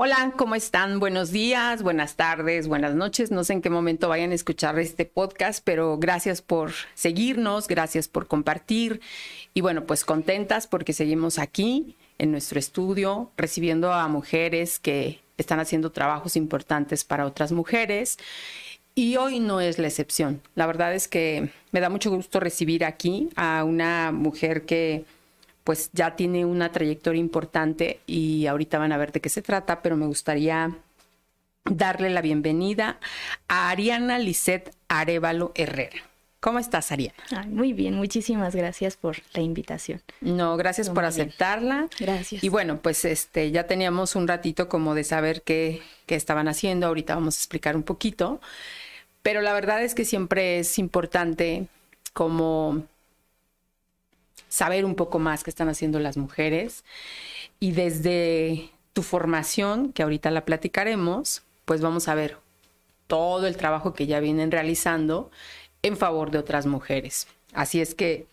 Hola, ¿cómo están? Buenos días, buenas tardes, buenas noches. No sé en qué momento vayan a escuchar este podcast, pero gracias por seguirnos, gracias por compartir. Y bueno, pues contentas porque seguimos aquí en nuestro estudio recibiendo a mujeres que están haciendo trabajos importantes para otras mujeres. Y hoy no es la excepción. La verdad es que me da mucho gusto recibir aquí a una mujer que pues ya tiene una trayectoria importante y ahorita van a ver de qué se trata, pero me gustaría darle la bienvenida a Ariana Lisset Arevalo Herrera. ¿Cómo estás, Ariana? muy bien, muchísimas gracias por la invitación. No, gracias por aceptarla. Gracias. Y bueno, pues este ya teníamos un ratito como de saber qué, qué estaban haciendo. Ahorita vamos a explicar un poquito. Pero la verdad es que siempre es importante como saber un poco más qué están haciendo las mujeres y desde tu formación, que ahorita la platicaremos, pues vamos a ver todo el trabajo que ya vienen realizando en favor de otras mujeres. Así es que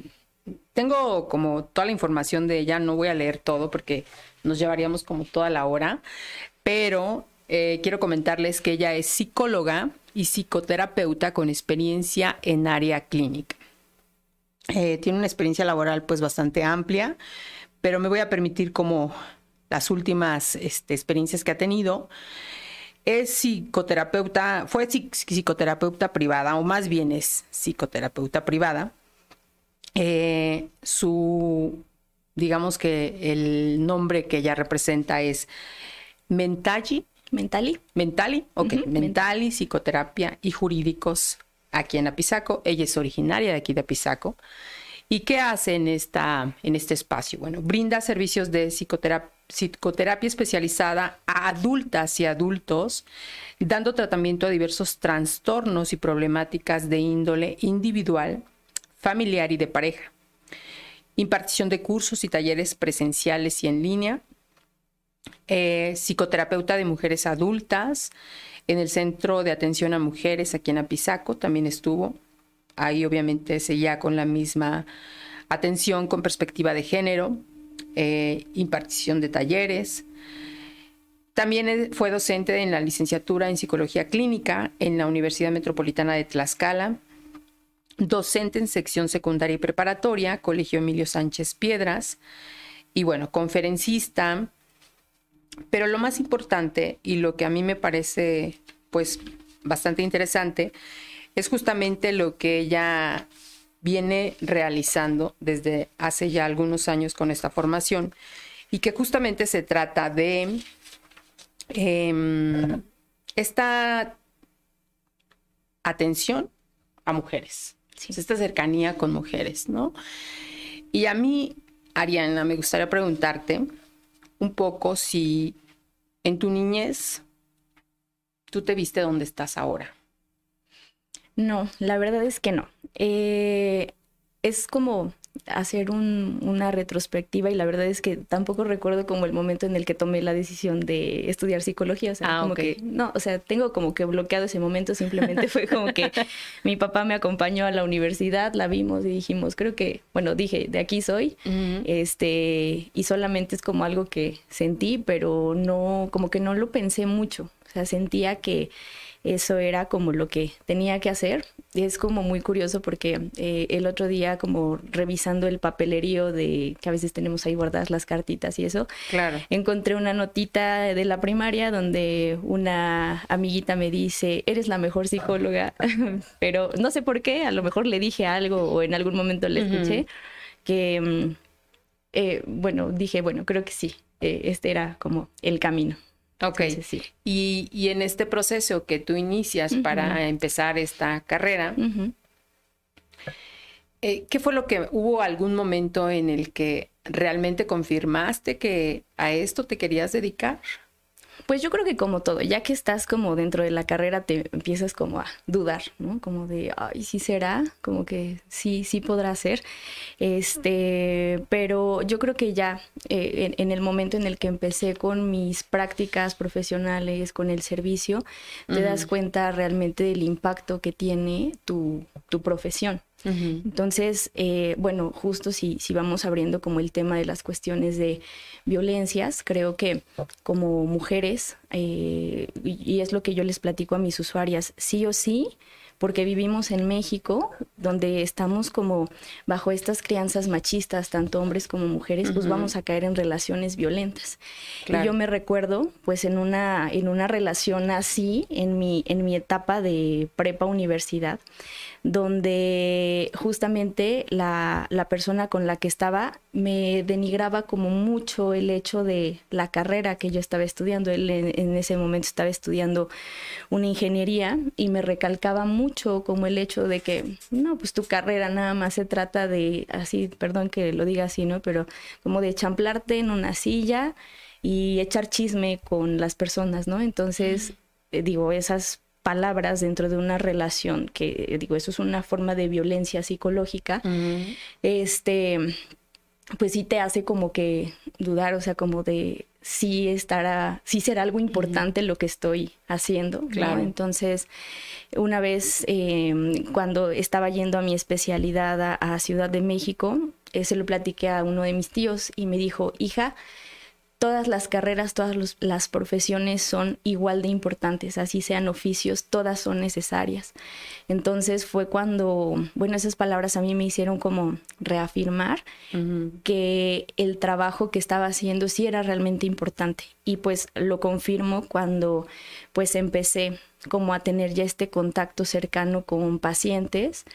tengo como toda la información de ella, no voy a leer todo porque nos llevaríamos como toda la hora, pero eh, quiero comentarles que ella es psicóloga y psicoterapeuta con experiencia en área clínica. Eh, tiene una experiencia laboral pues bastante amplia, pero me voy a permitir como las últimas este, experiencias que ha tenido. Es psicoterapeuta, fue psicoterapeuta privada, o más bien es psicoterapeuta privada. Eh, su, digamos que el nombre que ella representa es Mentali. Mentali. Mentali, ok. Mentali, psicoterapia y jurídicos aquí en Apizaco. Ella es originaria de aquí de Apizaco. ¿Y qué hace en, esta, en este espacio? Bueno, brinda servicios de psicoterapia, especializada a adultas y adultos, dando tratamiento a diversos trastornos y problemáticas de índole individual, familiar y de pareja. Impartición de cursos y talleres presenciales y en línea. Eh, psicoterapeuta de mujeres adultas, en el Centro de Atención a Mujeres aquí en Apizaco también estuvo. Ahí obviamente seguía con la misma atención con perspectiva de género, eh, impartición de talleres. También fue docente en la licenciatura en Psicología Clínica en la Universidad Metropolitana de Tlaxcala, docente en sección secundaria y preparatoria, Colegio Emilio Sánchez Piedras, y bueno, conferencista, pero lo más importante y lo que a mí me parece pues bastante interesante es justamente lo que ella viene realizando desde hace ya algunos años con esta formación y que justamente se trata de em, esta atención a mujeres, esta cercanía con mujeres, ¿no? Y a mí, Ariana, me gustaría preguntarte, un poco si en tu niñez tú te viste donde estás ahora. No, la verdad es que no. Eh, es como hacer una retrospectiva y la verdad es que tampoco recuerdo como el momento en el que tomé la decisión de estudiar psicología, o sea, ah, como que no, o sea, tengo como que bloqueado ese momento, simplemente fue como que mi papá me acompañó a la universidad, la vimos y dijimos, creo que, bueno, dije, de aquí soy, este, y solamente es como algo que sentí, pero no, como que no lo pensé mucho, o sea, sentía que eso era como lo que tenía que hacer. Es como muy curioso porque eh, el otro día como revisando el papelerío de que a veces tenemos ahí guardadas las cartitas y eso, claro. encontré una notita de la primaria donde una amiguita me dice, eres la mejor psicóloga, pero no sé por qué, a lo mejor le dije algo o en algún momento le escuché que, eh, bueno, dije, bueno, creo que sí, eh, este era como el camino. Ok. sí. y, en este proceso que tú inicias para empezar esta carrera, eh, ¿qué fue lo que hubo algún momento en el que realmente confirmaste que a esto te querías dedicar? Pues yo creo que como todo, ya que estás como dentro de la carrera te empiezas como a dudar, ¿no? Como de, ay, sí será, como que sí, sí podrá ser. Este, pero yo creo que ya eh, en, el momento en el que empecé con mis prácticas profesionales, con el servicio, te das cuenta realmente del impacto que tiene tu, tu profesión. Entonces, eh, bueno, justo si, si vamos abriendo como el tema de las cuestiones de violencias, creo que como mujeres, eh, y es lo que yo les platico a mis usuarias, sí o sí, porque vivimos en México, donde estamos como bajo estas crianzas machistas, tanto hombres como mujeres, pues vamos a caer en relaciones violentas. Y yo me recuerdo, pues en una, en una relación así, en mi, en mi etapa de prepa universidad, donde justamente la, persona con la que estaba me denigraba como mucho el hecho de la carrera que yo estaba estudiando. Él en, ese momento estaba estudiando una ingeniería y me recalcaba mucho como el hecho de que, no, pues tu carrera nada más se trata de, así, perdón que lo diga así, ¿no? Pero como de champlarte en una silla y echar chisme con las personas, ¿no? Entonces, eh, digo, esas palabras dentro de una relación, que digo, eso es una forma de violencia psicológica, este, pues sí te hace como que dudar, o sea, como de si estará, si será algo importante lo que estoy haciendo. Claro. Entonces, una vez em, cuando estaba yendo a mi especialidad a, Ciudad de México, eh, se lo platiqué a uno de mis tíos y me dijo, hija, todas las carreras, todas las profesiones son igual de importantes, así sean oficios, todas son necesarias. Entonces fue cuando, bueno, esas palabras a mí me hicieron como reafirmar que el trabajo que estaba haciendo sí era realmente importante. Y pues lo confirmo cuando pues empecé como a tener ya este contacto cercano con pacientes,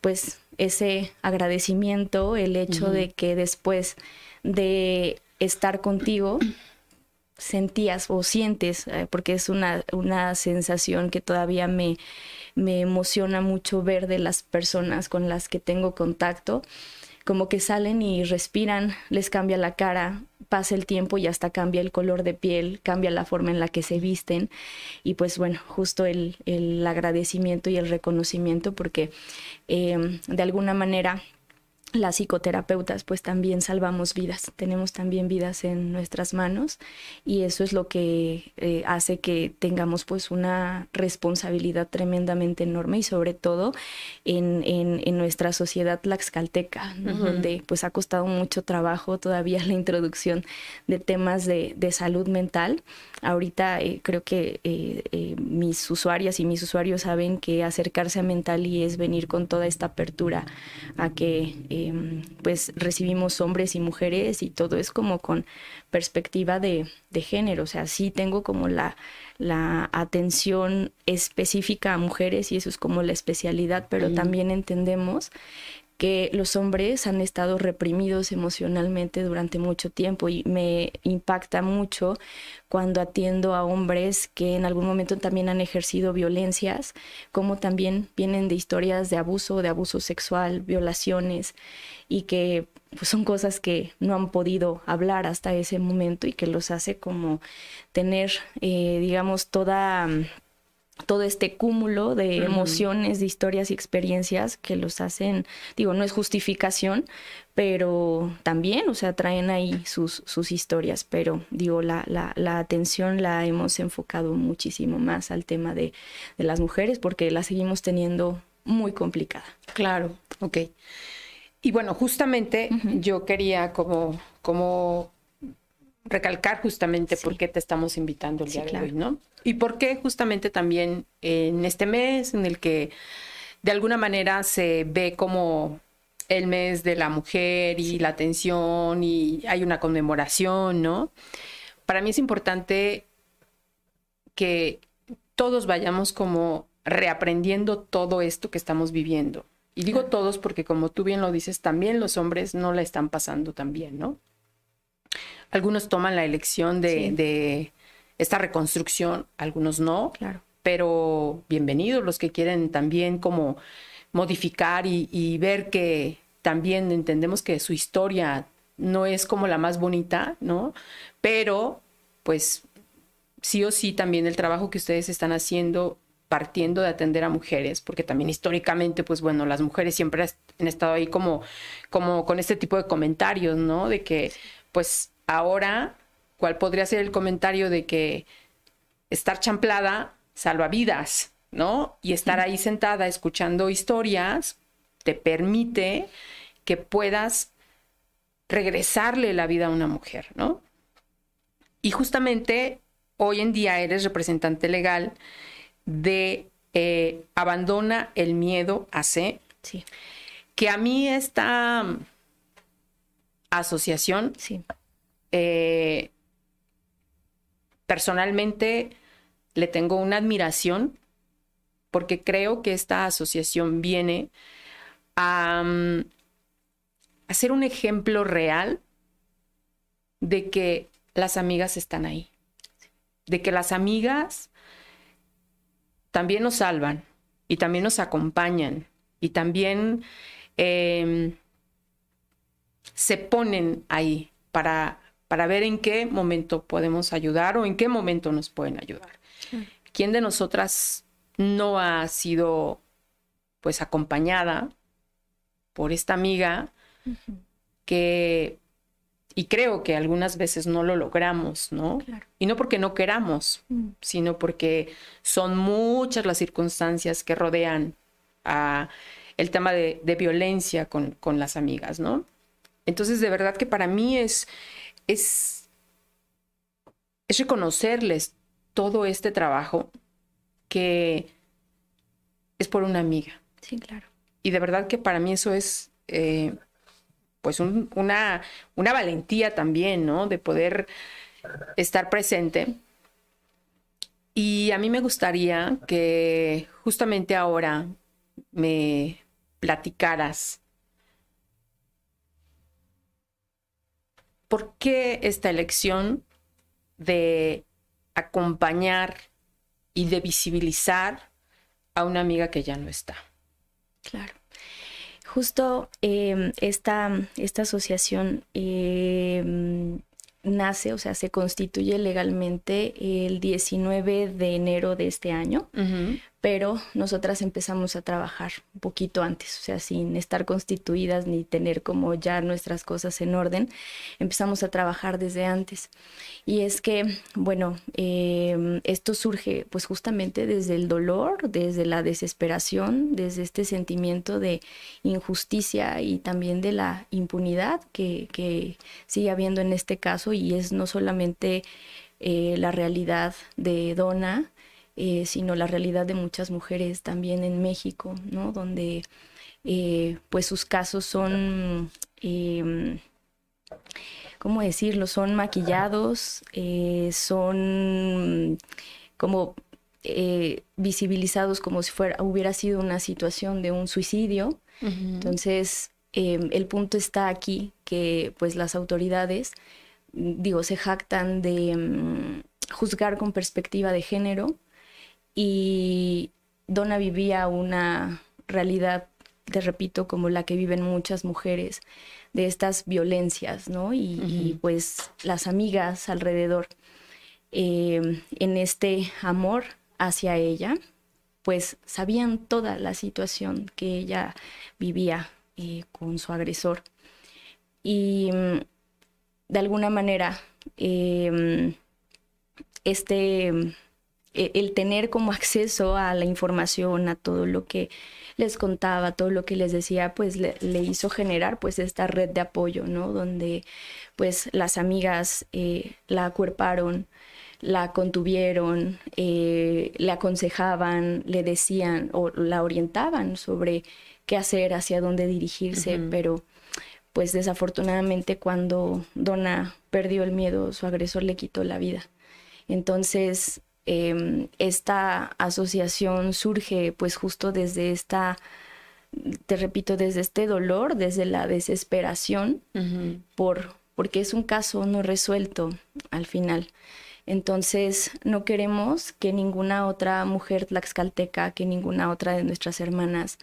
pues ese agradecimiento, el hecho de que después de estar contigo sentías o sientes, eh, porque es una, una sensación que todavía me, me emociona mucho ver de las personas con las que tengo contacto, como que salen y respiran, les cambia la cara, pasa el tiempo y hasta cambia el color de piel, cambia la forma en la que se visten. Y pues bueno, justo el, el agradecimiento y el reconocimiento porque eh, de alguna manera las psicoterapeutas pues también salvamos vidas, tenemos también vidas en nuestras manos y eso es lo que eh, hace que tengamos pues una responsabilidad tremendamente enorme y sobre todo en, en, nuestra sociedad laxcalteca, donde pues ha costado mucho trabajo todavía la introducción de temas de, de salud mental. Ahorita eh, creo que eh, mis usuarias y mis usuarios saben que acercarse a mental y es venir con toda esta apertura a que Em, pues recibimos hombres y mujeres y todo es como con perspectiva de, género, o sea, sí tengo como la, la atención específica a mujeres y eso es como la especialidad, pero también entendemos que los hombres han estado reprimidos emocionalmente durante mucho tiempo y me impacta mucho cuando atiendo a hombres que en algún momento también han ejercido violencias, como también vienen de historias de abuso, de abuso sexual, violaciones y que pues, son cosas que no han podido hablar hasta ese momento y que los hace como tener, eh, digamos, toda todo este cúmulo de emociones, de historias y experiencias que los hacen, digo, no es justificación, pero también, o sea, traen ahí sus, sus historias, pero digo, la, la, la atención la hemos enfocado muchísimo más al tema de, de, las mujeres porque la seguimos teniendo muy complicada. Claro, ok. Y bueno, justamente yo quería como, como recalcar justamente por qué te estamos invitando el día de hoy, ¿no? Y por qué justamente también en este mes en el que de alguna manera se ve como el mes de la mujer y la atención y hay una conmemoración, ¿no? Para mí es importante que todos vayamos como reaprendiendo todo esto que estamos viviendo. Y digo todos porque como tú bien lo dices, también los hombres no la están pasando tan bien, ¿no? Algunos toman la elección de, esta reconstrucción, algunos no. Claro. Pero bienvenidos los que quieren también como modificar y, ver que también entendemos que su historia no es como la más bonita, ¿no? Pero pues sí o sí también el trabajo que ustedes están haciendo partiendo de atender a mujeres, porque también históricamente, pues bueno, las mujeres siempre han estado ahí como, como con este tipo de comentarios, ¿no? De que, pues ahora, ¿cuál podría ser el comentario de que estar champlada salva vidas, ¿no? Y estar ahí sentada escuchando historias te permite que puedas regresarle la vida a una mujer, ¿no? Y justamente hoy en día eres representante legal de eh, Abandona el miedo a C. Sí. Que a mí esta mm, asociación, sí. Eh, personalmente le tengo una admiración porque creo que esta asociación viene a, mm, a ser un ejemplo real de que las amigas están ahí, de que las amigas también nos salvan y también nos acompañan y también em, se ponen ahí para, para ver en qué momento podemos ayudar o en qué momento nos pueden ayudar. ¿Quién de nosotras no ha sido pues acompañada por esta amiga que y creo que algunas veces no lo logramos, ¿no? Y no porque no queramos, mm. sino porque son muchas las circunstancias que rodean a el tema de, violencia con, con, las amigas, ¿no? Entonces, de verdad que para mí es, es, es reconocerles todo este trabajo que es por una amiga. Sí, claro. Y de verdad que para mí eso es eh, pues una, una valentía también, ¿no? De poder estar presente. Y a mí me gustaría que justamente ahora me platicaras por qué esta elección de acompañar y de visibilizar a una amiga que ya no está. Claro. Justo em, esta, esta, asociación em, nace, o sea, se constituye legalmente el 19 de enero de este año, pero nosotras empezamos a trabajar un poquito antes, o sea, sin estar constituidas ni tener como ya nuestras cosas en orden, empezamos a trabajar desde antes. Y es que, bueno, em, esto surge pues justamente desde el dolor, desde la desesperación, desde este sentimiento de injusticia y también de la impunidad que, sigue habiendo en este caso y es no solamente eh, la realidad de Donna, eh, sino la realidad de muchas mujeres también en México, ¿no? Donde eh, pues sus casos son, em, ¿cómo decirlo? Son maquillados, eh, son como visibilizados como si fuera, hubiera sido una situación de un suicidio. Entonces, em, el punto está aquí que pues las autoridades, digo, se jactan de em, juzgar con perspectiva de género, y Donna vivía una realidad, te repito, como la que viven muchas mujeres, de estas violencias, ¿no? Y, pues las amigas alrededor, em, en este amor hacia ella, pues sabían toda la situación que ella vivía eh, con su agresor. Y mm, de alguna manera, em, este el tener como acceso a la información, a todo lo que les contaba, todo lo que les decía, pues le, hizo generar pues esta red de apoyo, ¿no? Donde pues las amigas eh, la acuerparon, la contuvieron, eh, le aconsejaban, le decían o la orientaban sobre qué hacer, hacia dónde dirigirse, pero pues desafortunadamente cuando Donna perdió el miedo, su agresor le quitó la vida. Entonces, Em, esta asociación surge pues justo desde esta, te repito, desde este dolor, desde la desesperación, por, porque es un caso no resuelto al final. Entonces, no queremos que ninguna otra mujer tlaxcalteca, que ninguna otra de nuestras hermanas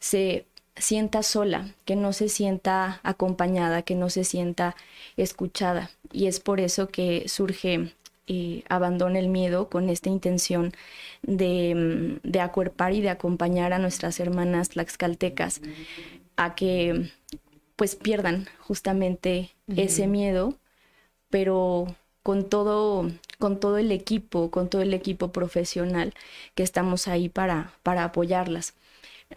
se sienta sola, que no se sienta acompañada, que no se sienta escuchada. Y es por eso que surge eh, abandona el miedo con esta intención de, mm, de, acuerpar y de acompañar a nuestras hermanas tlaxcaltecas a que pues pierdan justamente ese miedo, pero con todo, con todo el equipo, con todo el equipo profesional que estamos ahí para, para apoyarlas.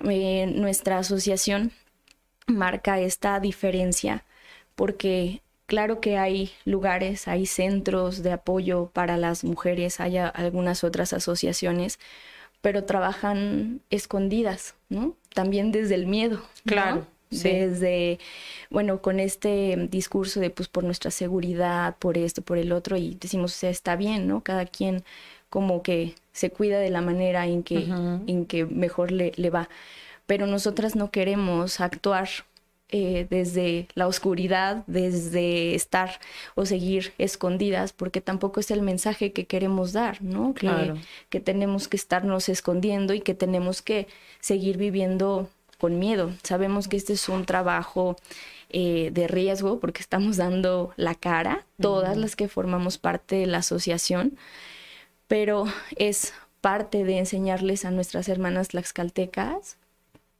Eh, nuestra asociación marca esta diferencia porque claro que hay lugares, hay centros de apoyo para las mujeres, hay algunas otras asociaciones, pero trabajan escondidas, ¿no? También desde el miedo. Claro. Desde, bueno, con este discurso de pues por nuestra seguridad, por esto, por el otro, y decimos, o sea, está bien, ¿no? Cada quien como que se cuida de la manera en que, en que mejor le, le va. Pero nosotras no queremos actuar eh, desde la oscuridad, desde estar o seguir escondidas, porque tampoco es el mensaje que queremos dar, ¿no? Que, que tenemos que estarnos escondiendo y que tenemos que seguir viviendo con miedo. Sabemos que este es un trabajo eh, de riesgo porque estamos dando la cara, todas las que formamos parte de la asociación, pero es parte de enseñarles a nuestras hermanas tlaxcaltecas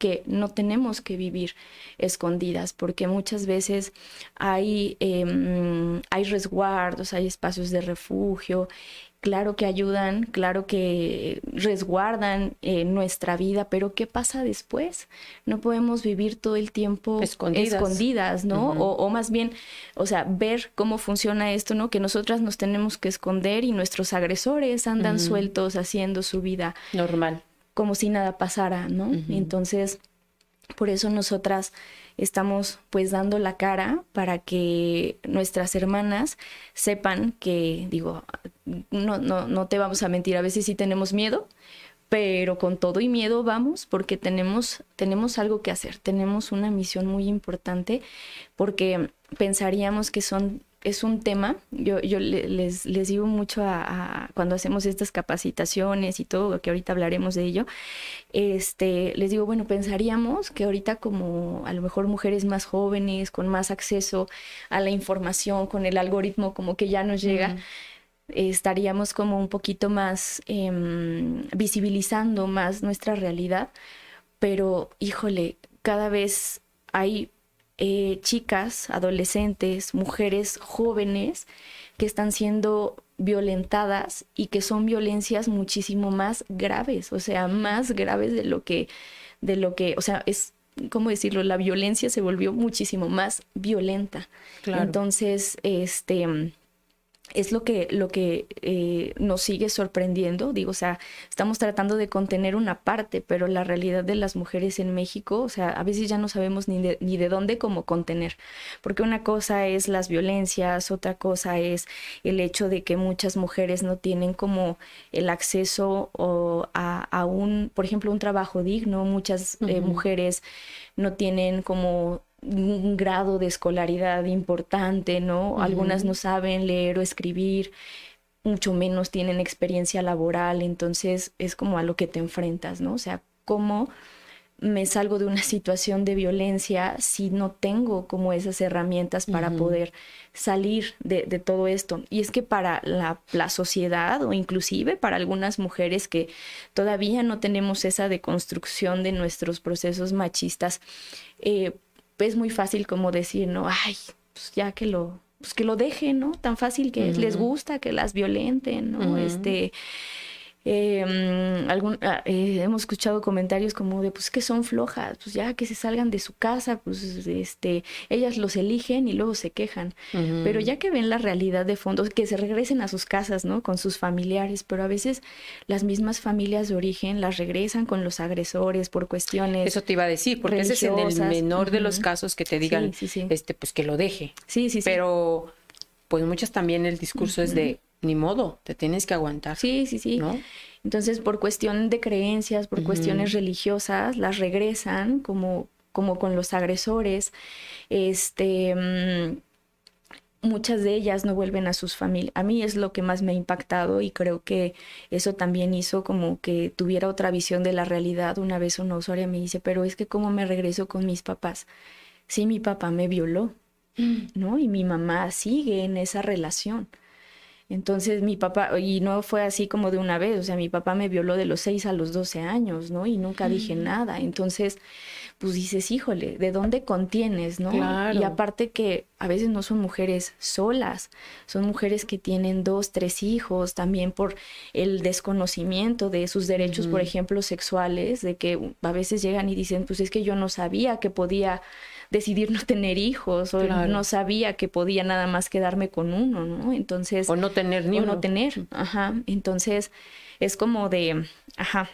que no tenemos que vivir escondidas, porque muchas veces hay, em, hay resguardos, hay espacios de refugio, claro que ayudan, claro que resguardan eh, nuestra vida, pero ¿qué pasa después? No podemos vivir todo el tiempo escondidas, ¿no? o, más bien, o sea, ver cómo funciona esto, ¿no? Que nosotras nos tenemos que esconder y nuestros agresores andan sueltos haciendo su vida normal como si nada pasara, ¿no? Entonces, por eso nosotras estamos pues dando la cara para que nuestras hermanas sepan que, digo, no, no, no te vamos a mentir, a veces sí tenemos miedo, pero con todo y miedo vamos porque tenemos, tenemos algo que hacer, tenemos una misión muy importante porque pensaríamos que son es un tema, yo, yo les, les digo mucho a, cuando hacemos estas capacitaciones y todo, que ahorita hablaremos de ello, este, les digo, bueno, pensaríamos que ahorita como a lo mejor mujeres más jóvenes, con más acceso a la información, con el algoritmo como que ya nos llega, estaríamos como un poquito más em, visibilizando más nuestra realidad, pero híjole, cada vez hay eh, chicas, adolescentes, mujeres jóvenes que están siendo violentadas y que son violencias muchísimo más graves, o sea, más graves de lo que, de lo que, o sea, es, ¿cómo decirlo? La violencia se volvió muchísimo más violenta. Entonces, este es lo que, lo que eh, nos sigue sorprendiendo. Digo, o sea, estamos tratando de contener una parte, pero la realidad de las mujeres en México, o sea, a veces ya no sabemos ni de, ni de dónde como contener. Porque una cosa es las violencias, otra cosa es el hecho de que muchas mujeres no tienen como el acceso a, un, por ejemplo, un trabajo digno. Muchas eh, mujeres no tienen como un grado de escolaridad importante, ¿no? Algunas no saben leer o escribir, mucho menos tienen experiencia laboral, entonces es como a lo que te enfrentas, ¿no? O sea, cómo me salgo de una situación de violencia si no tengo como esas herramientas para poder salir de, todo esto. Y es que para la, la, sociedad o inclusive para algunas mujeres que todavía no tenemos esa deconstrucción de nuestros procesos machistas, eh, es muy fácil como decir, ¿no? Ay, pues ya que lo, pues que lo dejen, ¿no? Tan fácil que les gusta que las violenten, ¿no? Este, eh, algún, ah, eh, hemos escuchado comentarios como de pues que son flojas, pues ya que se salgan de su casa, pues este, ellas los eligen y luego se quejan. Pero ya que ven la realidad de fondo, que se regresen a sus casas, ¿no? Con sus familiares, pero a veces las mismas familias de origen las regresan con los agresores por cuestiones. Eso te iba a decir, porque ese es en el menor de los casos que te digan, este, pues que lo deje. Sí, sí, sí. Pero pues muchas también el discurso es de ni modo, te tienes que aguantar. Sí, sí, sí. ¿no? Entonces, por cuestión de creencias, por cuestiones religiosas, las regresan como, como con los agresores. Este, mm, muchas de ellas no vuelven a sus familias. A mí es lo que más me ha impactado y creo que eso también hizo como que tuviera otra visión de la realidad. Una vez una usuaria me dice, pero es que cómo me regreso con mis papás. Sí, mi papá me violó, mm. ¿no? Y mi mamá sigue en esa relación. Entonces mi papá, y no fue así como de una vez, o sea, mi papá me violó de los 6 a los 12 años, ¿no? Y nunca dije nada. Entonces, pues dices, híjole, ¿de dónde contienes, no? Y aparte que a veces no son mujeres solas, son mujeres que tienen dos, tres hijos, también por el desconocimiento de sus derechos, por ejemplo, sexuales, de que a veces llegan y dicen, pues es que yo no sabía que podía decidir no tener hijos o no sabía que podía nada más quedarme con uno, ¿no? Entonces... O no tener ni o uno. no tener, ajá. Entonces es como de, ajá,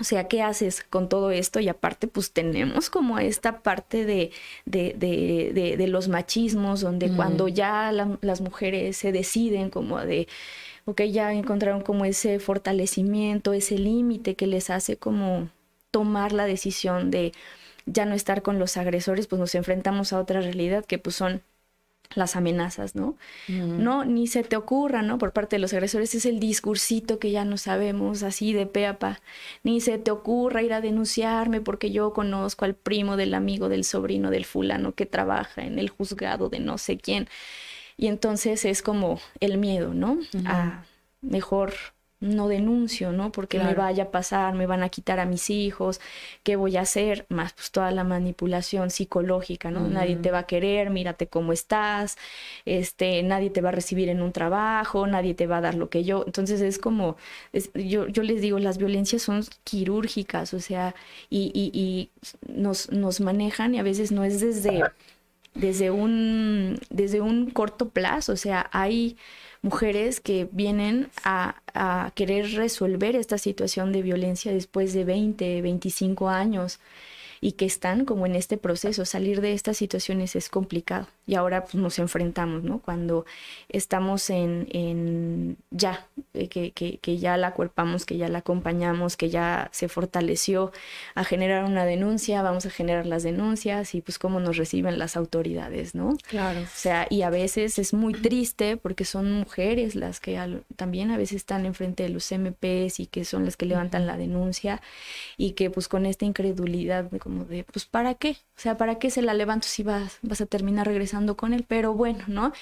o sea, ¿qué haces con todo esto? Y aparte, pues tenemos como esta parte de, de, de, de, los machismos, donde cuando ya las mujeres se deciden como de, ok, ya encontraron como ese fortalecimiento, ese límite que les hace como tomar la decisión de, ya no estar con los agresores, pues nos enfrentamos a otra realidad que pues son las amenazas, ¿no? No, ni se te ocurra, ¿no? Por parte de los agresores es el discursito que ya no sabemos, así de peapa. Ni se te ocurra ir a denunciarme porque yo conozco al primo del amigo del sobrino del fulano que trabaja en el juzgado de no sé quién. Y entonces es como el miedo, ¿no? A mejor no denuncio, ¿no? Porque me vaya a pasar, me van a quitar a mis hijos, ¿qué voy a hacer? Más pues toda la manipulación psicológica, ¿no? Nadie te va a querer, mírate cómo estás, este, nadie te va a recibir en un trabajo, nadie te va a dar lo que yo. Entonces es como, yo, yo les digo, las violencias son quirúrgicas, o sea, y, y, y nos, nos manejan y a veces no es desde, desde, un, desde un corto plazo, o sea, hay mujeres que vienen a, querer resolver esta situación de violencia después de 20, 25 años y que están como en este proceso. Salir de estas situaciones es complicado y ahora pues, nos enfrentamos, ¿no? Cuando estamos en, en ya, eh, que, que, que, ya la cuerpamos, que ya la acompañamos, que ya se fortaleció a generar una denuncia, vamos a generar las denuncias y pues cómo nos reciben las autoridades, ¿no? Claro. O sea, y a veces es muy triste porque son mujeres las que también a veces están enfrente de los MPs y que son las que levantan la denuncia y que pues con esta incredulidad de como de, pues, ¿para qué? O sea, ¿para qué se la levanto si vas, vas a terminar regresando con él? Pero bueno, ¿no?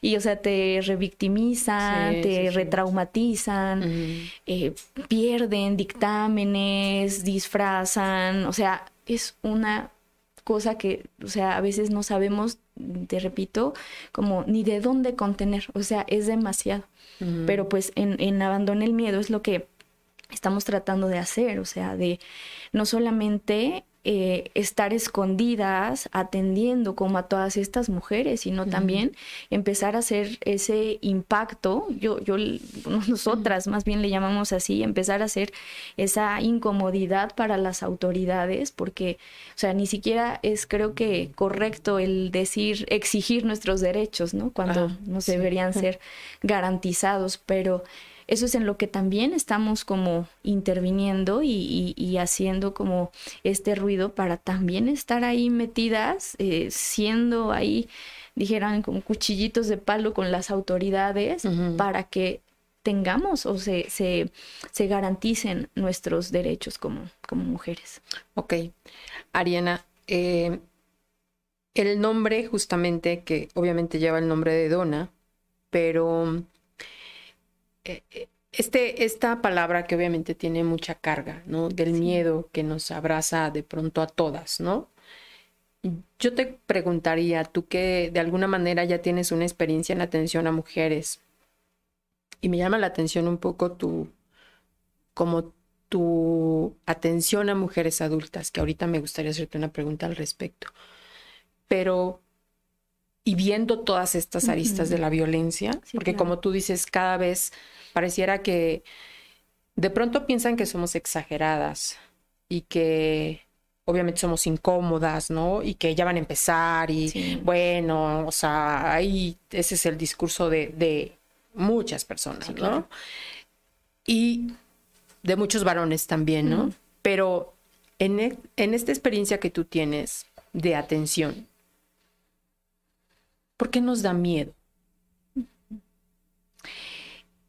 Y, o sea, te revictimizan, te retraumatizan, eh, pierden dictámenes, disfrazan, o sea, es una cosa que, o sea, a veces no sabemos, te repito, como ni de dónde contener, o sea, es demasiado. Pero pues en, en Abandona el Miedo es lo que estamos tratando de hacer, o sea, de no solamente eh, estar escondidas atendiendo como a todas estas mujeres, sino también empezar a hacer ese impacto, yo, yo, nosotras más bien le llamamos así, empezar a hacer esa incomodidad para las autoridades, porque, o sea, ni siquiera es creo que correcto el decir, exigir nuestros derechos, ¿no? Cuando ah, no deberían ser garantizados, pero eso es en lo que también estamos como interviniendo y, haciendo como este ruido para también estar ahí metidas, eh, siendo ahí, dijeran, como cuchillitos de palo con las autoridades para que tengamos o se, se, se, garanticen nuestros derechos como, como mujeres. Ok. Ariana, eh, el nombre justamente, que obviamente lleva el nombre de Dona, pero este, esta palabra que obviamente tiene mucha carga, ¿no? Del miedo que nos abraza de pronto a todas, ¿no? Yo te preguntaría, tú que de alguna manera ya tienes una experiencia en atención a mujeres, y me llama la atención un poco tu, como tu atención a mujeres adultas, que ahorita me gustaría hacerte una pregunta al respecto, pero y viendo todas estas aristas de la violencia, porque como tú dices, cada vez pareciera que de pronto piensan que somos exageradas y que obviamente somos incómodas, ¿no? Y que ya van a empezar y bueno, o sea, ahí ese es el discurso de, muchas personas, ¿no? Y de muchos varones también, ¿no? Pero en, e, en esta experiencia que tú tienes de atención, ¿por qué nos da miedo?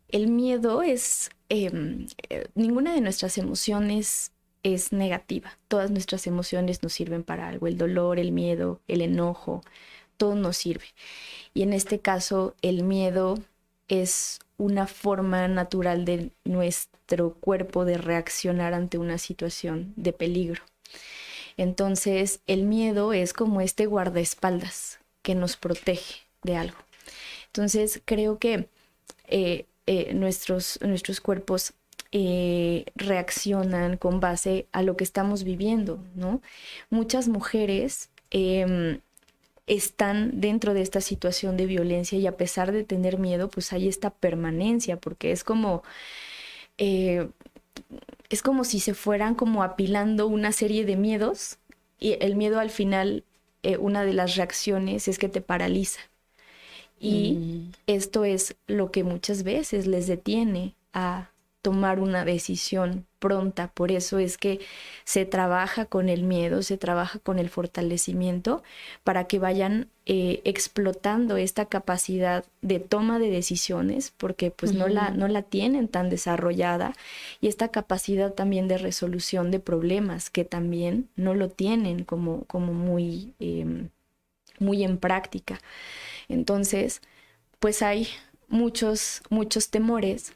El miedo es, em, eh, ninguna de nuestras emociones es negativa. Todas nuestras emociones nos sirven para algo. El dolor, el miedo, el enojo, todo nos sirve. Y en este caso, el miedo es una forma natural de nuestro cuerpo de reaccionar ante una situación de peligro. Entonces, el miedo es como este guardaespaldas que nos protege de algo. Entonces, creo que eh, eh, nuestros, nuestros cuerpos eh, reaccionan con base a lo que estamos viviendo, ¿no? Muchas mujeres em, están dentro de esta situación de violencia y a pesar de tener miedo, pues hay esta permanencia, porque es como, eh, es como si se fueran como apilando una serie de miedos y el miedo al final, eh, una de las reacciones es que te paraliza. Y mm. esto es lo que muchas veces les detiene a tomar una decisión pronta. Por eso es que se trabaja con el miedo, se trabaja con el fortalecimiento para que vayan eh, explotando esta capacidad de toma de decisiones, porque pues no, la, no la tienen tan desarrollada, y esta capacidad también de resolución de problemas, que también no lo tienen como, como muy, em, muy en práctica. Entonces, pues hay muchos, muchos temores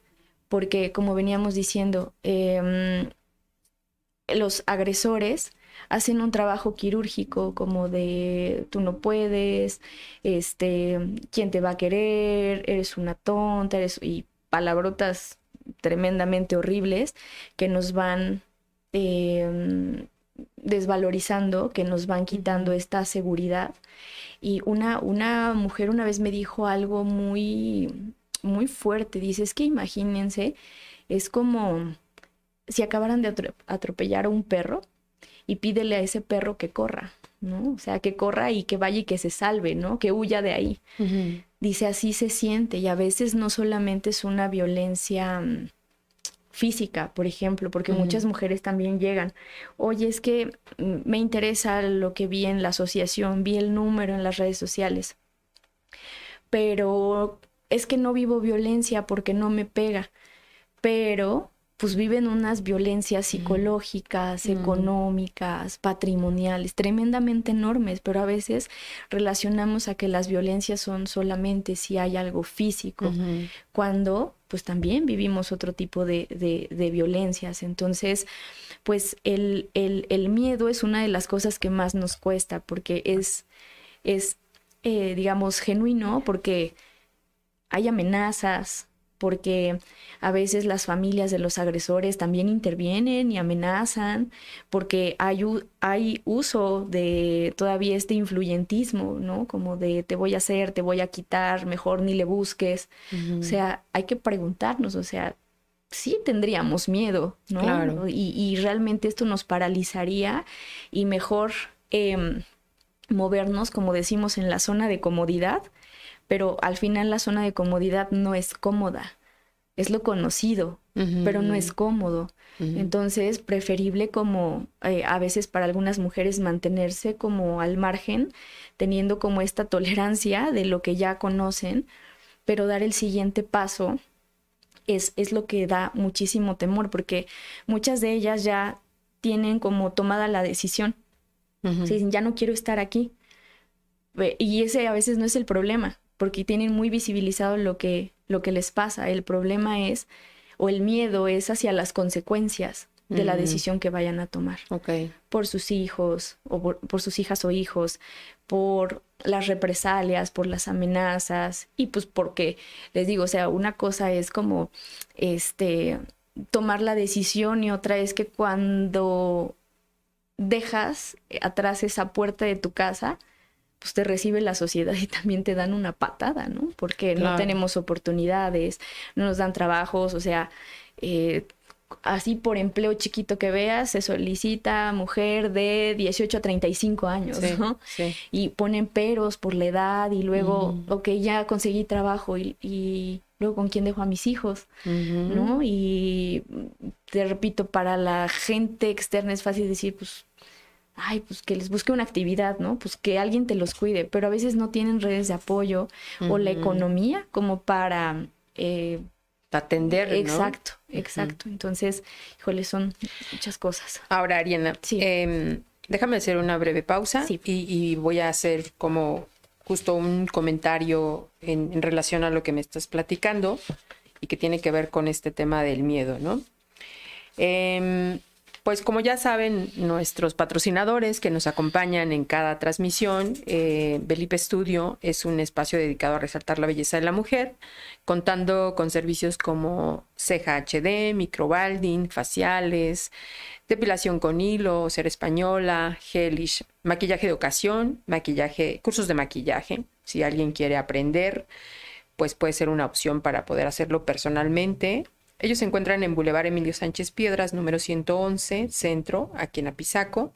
porque como veníamos diciendo, em, los agresores hacen un trabajo quirúrgico como de tú no puedes, este, quién te va a querer, eres una tonta, eres y palabrotas tremendamente horribles que nos van em, desvalorizando, que nos van quitando esta seguridad. Y una, una mujer una vez me dijo algo muy, muy fuerte. Dice, es que imagínense, es como si acabaran de atropellar a un perro y pídele a ese perro que corra, ¿no? O sea, que corra y que vaya y que se salve, ¿no? Que huya de ahí. Dice, así se siente y a veces no solamente es una violencia mm, física, por ejemplo, porque muchas mujeres también llegan, oye, es que mm, me interesa lo que vi en la asociación, vi el número en las redes sociales, pero es que no vivo violencia porque no me pega, pero pues viven unas violencias psicológicas, económicas, patrimoniales, tremendamente enormes, pero a veces relacionamos a que las violencias son solamente si hay algo físico, cuando pues también vivimos otro tipo de, de, violencias. Entonces, pues el, el, miedo es una de las cosas que más nos cuesta, porque es, es eh, digamos, genuino, porque hay amenazas, porque a veces las familias de los agresores también intervienen y amenazan, porque hay, hay uso de todavía este influyentismo, ¿no? Como de te voy a hacer, te voy a quitar, mejor ni le busques. O sea, hay que preguntarnos, o sea, sí tendríamos miedo, ¿no? Claro. Y, realmente esto nos paralizaría y mejor em, movernos, como decimos, en la zona de comodidad pero al final la zona de comodidad no es cómoda, es lo conocido, pero no es cómodo. Entonces, preferible como eh, a veces para algunas mujeres mantenerse como al margen, teniendo como esta tolerancia de lo que ya conocen, pero dar el siguiente paso es, es lo que da muchísimo temor, porque muchas de ellas ya tienen como tomada la decisión. dicen, ya no quiero estar aquí. Y ese a veces no es el problema porque tienen muy visibilizado lo que, lo que les pasa. El problema es, o el miedo es hacia las consecuencias de la decisión que vayan a tomar. Por sus hijos, o por, sus hijas o hijos, por las represalias, por las amenazas, y pues porque, les digo, o sea, una cosa es como, este, tomar la decisión y otra es que cuando dejas atrás esa puerta de tu casa, pues te recibe la sociedad y también te dan una patada, ¿no? Porque no tenemos oportunidades, no nos dan trabajos, o sea, eh, así por empleo chiquito que veas, se solicita mujer de 18 a 35 años, ¿no? Sí. Y ponen peros por la edad y luego, ok, ya conseguí trabajo y, luego con quién dejo a mis hijos, ¿no? Y te repito, para la gente externa es fácil decir, pues ay, pues que les busque una actividad, ¿no? Pues que alguien te los cuide, pero a veces no tienen redes de apoyo o la economía como para... Eh, atender, ¿no? Exacto, exacto. Entonces, híjole, son muchas cosas. Ahora, Ariana, em, déjame hacer una breve pausa y, voy a hacer como justo un comentario en, relación a lo que me estás platicando y que tiene que ver con este tema del miedo, ¿no? Em, pues como ya saben nuestros patrocinadores que nos acompañan en cada transmisión, eh, Belipe Studio es un espacio dedicado a resaltar la belleza de la mujer, contando con servicios como ceja HD, microbalding, faciales, depilación con hilo, ser española, gelish, maquillaje de ocasión, maquillaje, cursos de maquillaje. Si alguien quiere aprender, pues puede ser una opción para poder hacerlo personalmente ellos se encuentran en Boulevard Emilio Sánchez Piedras, número 111, Centro, aquí en Apizaco.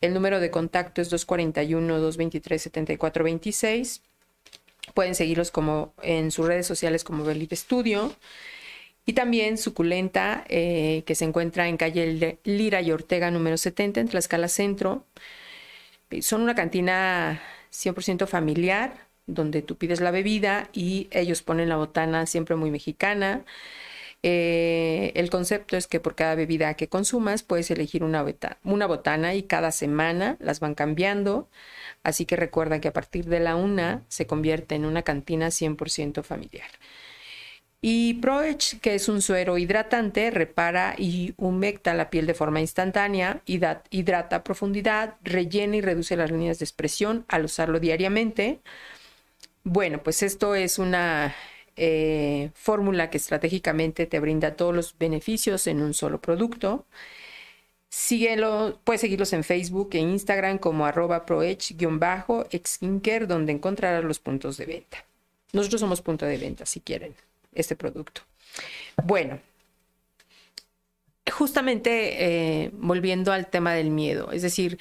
El número de contacto es 241-223-7426. Pueden seguirlos como en sus redes sociales como Believe Studio. Y también Suculenta, eh, que se encuentra en calle Lira y Ortega número 70, en Tlaxcala Centro. Son una cantina 100% familiar, donde tú pides la bebida y ellos ponen la botana siempre muy mexicana. Eh, el concepto es que por cada bebida que consumas puedes elegir una, una botana y cada semana las van cambiando. Así que recuerda que a partir de la una se convierte en una cantina 100% familiar. Y ProEdge, que es un suero hidratante, repara y humecta la piel de forma instantánea, hidrata a profundidad, rellena y reduce las líneas de expresión al usarlo diariamente. Bueno, pues esto es una eh, fórmula que estratégicamente te brinda todos los beneficios en un solo producto. Síguelo, puedes seguirlos en Facebook e Instagram como arroba proedge-skincare, donde encontrarás los puntos de venta. Nosotros somos punto de venta, si quieren, este producto. Bueno, justamente eh, volviendo al tema del miedo, es decir,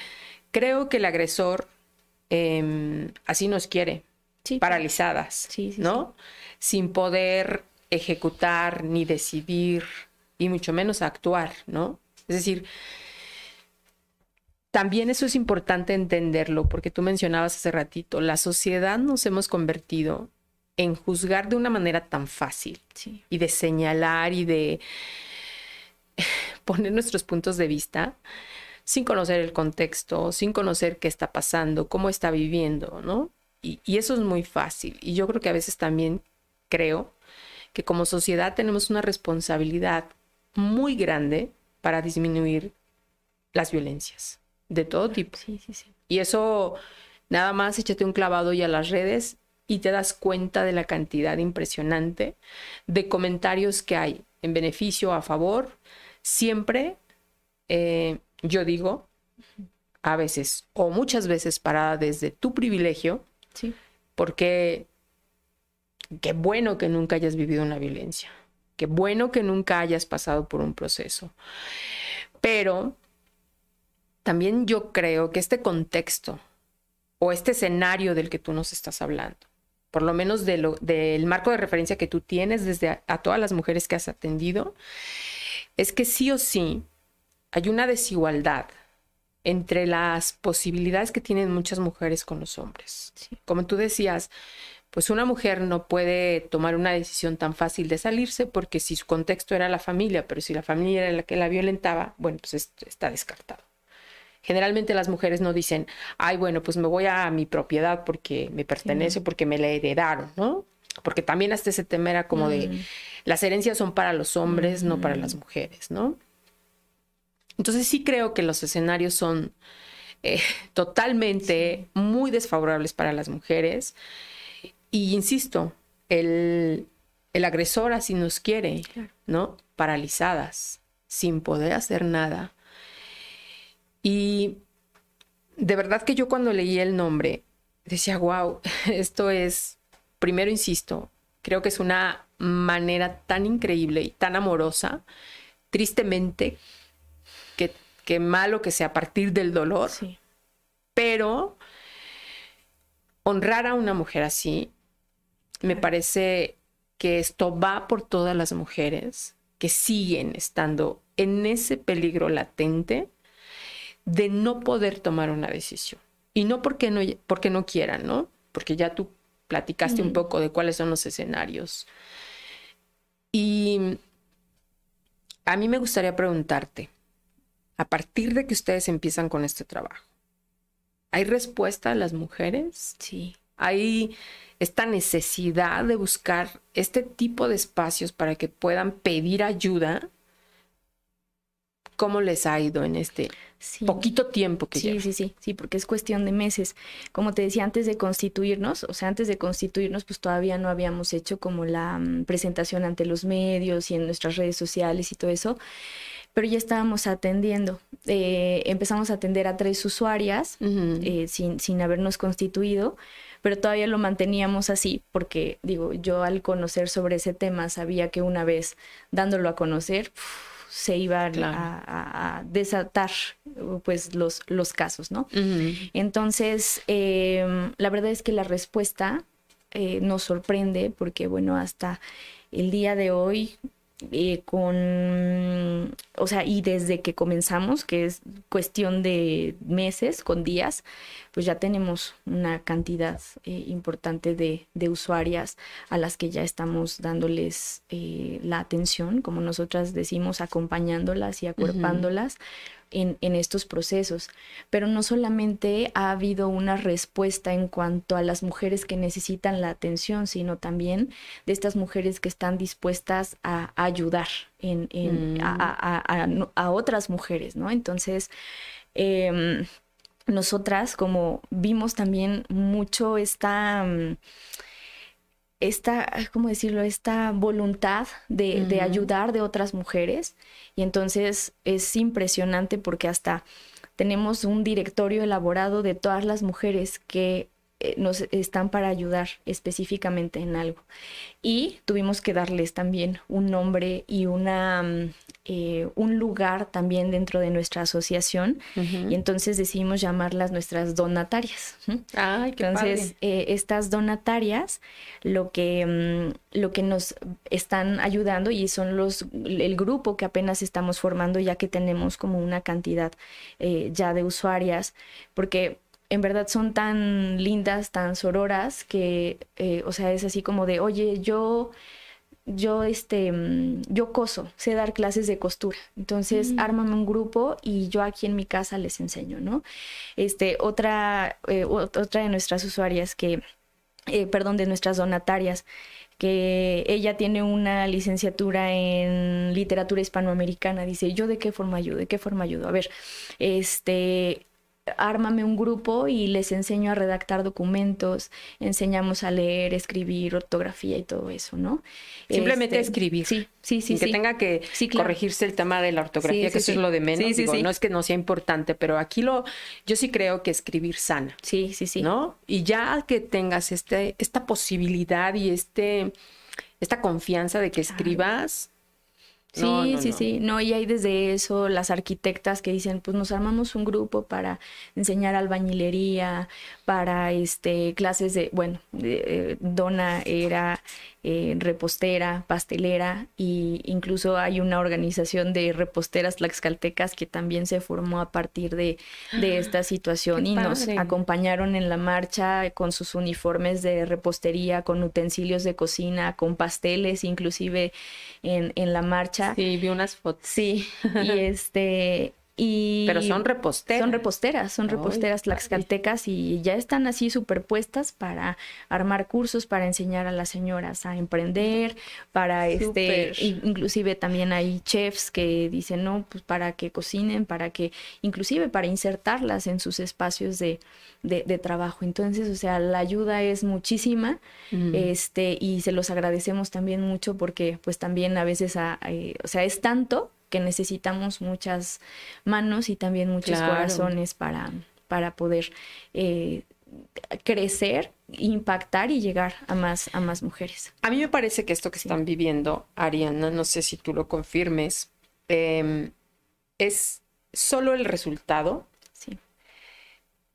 creo que el agresor em, así nos quiere, paralizadas, ¿no? Sin poder ejecutar ni decidir y mucho menos actuar, ¿no? Es decir, también eso es importante entenderlo, porque tú mencionabas hace ratito, la sociedad nos hemos convertido en juzgar de una manera tan fácil y de señalar y de poner nuestros puntos de vista sin conocer el contexto, sin conocer qué está pasando, cómo está viviendo, ¿no? Y, eso es muy fácil. Y yo creo que a veces también creo que como sociedad tenemos una responsabilidad muy grande para disminuir las violencias de todo tipo. Sí, sí, sí. Y eso, nada más échate un clavado y a las redes y te das cuenta de la cantidad impresionante de comentarios que hay en beneficio, a favor. Siempre, eh, yo digo, a veces o muchas veces parada desde tu privilegio, Sí. Porque qué bueno que nunca hayas vivido una violencia. Qué bueno que nunca hayas pasado por un proceso. Pero también yo creo que este contexto o este escenario del que tú nos estás hablando, por lo menos de lo, del marco de referencia que tú tienes desde a, a todas las mujeres que has atendido, es que sí o sí hay una desigualdad entre las posibilidades que tienen muchas mujeres con los hombres. Como tú decías, pues una mujer no puede tomar una decisión tan fácil de salirse porque si su contexto era la familia, pero si la familia era la que la violentaba, bueno, pues está descartado. Generalmente las mujeres no dicen, ay, bueno, pues me voy a mi propiedad porque me pertenece, porque me la heredaron, ¿no? Porque también hasta ese tema era como de, mm. las herencias son para los hombres, no para las mujeres, ¿no? Entonces sí creo que los escenarios son eh, totalmente muy desfavorables para las mujeres. Y insisto, el, agresor así nos quiere, ¿no? Paralizadas, sin poder hacer nada. Y de verdad que yo cuando leí el nombre decía, wow, esto es, primero insisto, creo que es una manera tan increíble y tan amorosa, tristemente, que malo que sea a partir del dolor, sí. pero honrar a una mujer así, me parece que esto va por todas las mujeres que siguen estando en ese peligro latente de no poder tomar una decisión. Y no porque no, porque no quieran, ¿no? Porque ya tú platicaste un poco de cuáles son los escenarios. Y a mí me gustaría preguntarte, a partir de que ustedes empiezan con este trabajo. ¿Hay respuesta a las mujeres? Sí. Hay esta necesidad de buscar este tipo de espacios para que puedan pedir ayuda. ¿Cómo les ha ido en este poquito tiempo que Sí, sí, sí, sí, porque es cuestión de meses. Como te decía, antes de constituirnos, o sea, antes de constituirnos, pues todavía no habíamos hecho como la mm, presentación ante los medios y en nuestras redes sociales y todo eso pero ya estábamos atendiendo. Eh, empezamos a atender a tres usuarias eh, sin, sin habernos constituido, pero todavía lo manteníamos así porque, digo, yo al conocer sobre ese tema sabía que una vez dándolo a conocer, se iban a, desatar pues los, los casos, ¿no? Entonces, em, la verdad es que la respuesta eh, nos sorprende porque, bueno, hasta el día de hoy eh, con, o sea, y desde que comenzamos, que es cuestión de meses, con días, pues ya tenemos una cantidad eh, importante de, de, usuarias a las que ya estamos dándoles eh, la atención, como nosotras decimos, acompañándolas y acuerpándolas en, estos procesos. Pero no solamente ha habido una respuesta en cuanto a las mujeres que necesitan la atención, sino también de estas mujeres que están dispuestas a, ayudar en, mm. a, otras mujeres, ¿no? Entonces, em, nosotras como vimos también mucho esta... Mm, esta, ¿cómo decirlo? Esta voluntad de, de, ayudar de otras mujeres. Y entonces es impresionante porque hasta tenemos un directorio elaborado de todas las mujeres que nos están para ayudar específicamente en algo. Y tuvimos que darles también un nombre y una, mm, eh, un lugar también dentro de nuestra asociación. Y entonces decidimos llamarlas nuestras donatarias. Ay, qué entonces, eh, estas donatarias lo que, mm, lo que nos están ayudando y son los el grupo que apenas estamos formando ya que tenemos como una cantidad ya de usuarias, porque en verdad son tan lindas, tan sororas, que, eh, o sea, es así como de, oye, yo, yo, este, mm, yo coso, sé dar clases de costura. Entonces, mm. ármame un grupo y yo aquí en mi casa les enseño, ¿no? Este, otra, eh, otra de nuestras usuarias que, eh, perdón, de nuestras donatarias, que ella tiene una licenciatura en literatura hispanoamericana, dice, ¿yo de qué forma ayudo? ¿De qué forma ayudo? A ver, este, ármame un grupo y les enseño a redactar documentos, enseñamos a leer, escribir, ortografía y todo eso, ¿no? Simplemente este, escribir. Sí, sí, sí. que tenga que corregirse el tema de la ortografía, que eso es lo de menos. Digo, no es que no sea importante, pero aquí lo, yo sí creo que escribir sana. Sí, sí, sí. ¿No? Y ya que tengas este, esta posibilidad y este, esta confianza de que escribas, Sí, sí, sí. No, y hay desde eso las arquitectas que dicen, pues nos armamos un grupo para enseñar albañilería, para este clases de, bueno, eh, Dona era eh, repostera, pastelera, y incluso hay una organización de reposteras tlaxcaltecas que también se formó a partir de, de esta situación y nos acompañaron en la marcha con sus uniformes de repostería, con utensilios de cocina, con pasteles, inclusive en, en la marcha. Sí, vi unas fotos. Sí, y este y Pero son reposteras. Son reposteras, son reposteras tlaxcaltecas y ya están así superpuestas para armar cursos, para enseñar a las señoras a emprender, para este, inclusive también hay chefs que dicen, no, pues para que cocinen, para que, inclusive para insertarlas en sus espacios de, de, trabajo. Entonces, o sea, la ayuda es muchísima, este, y se los agradecemos también mucho porque pues también a veces, eh, o sea, es tanto que necesitamos muchas manos y también muchos corazones para, para poder eh, crecer, impactar y llegar a más, a más mujeres. A mí me parece que esto que están viviendo, Ariana, no sé si tú lo confirmes, em, es solo el resultado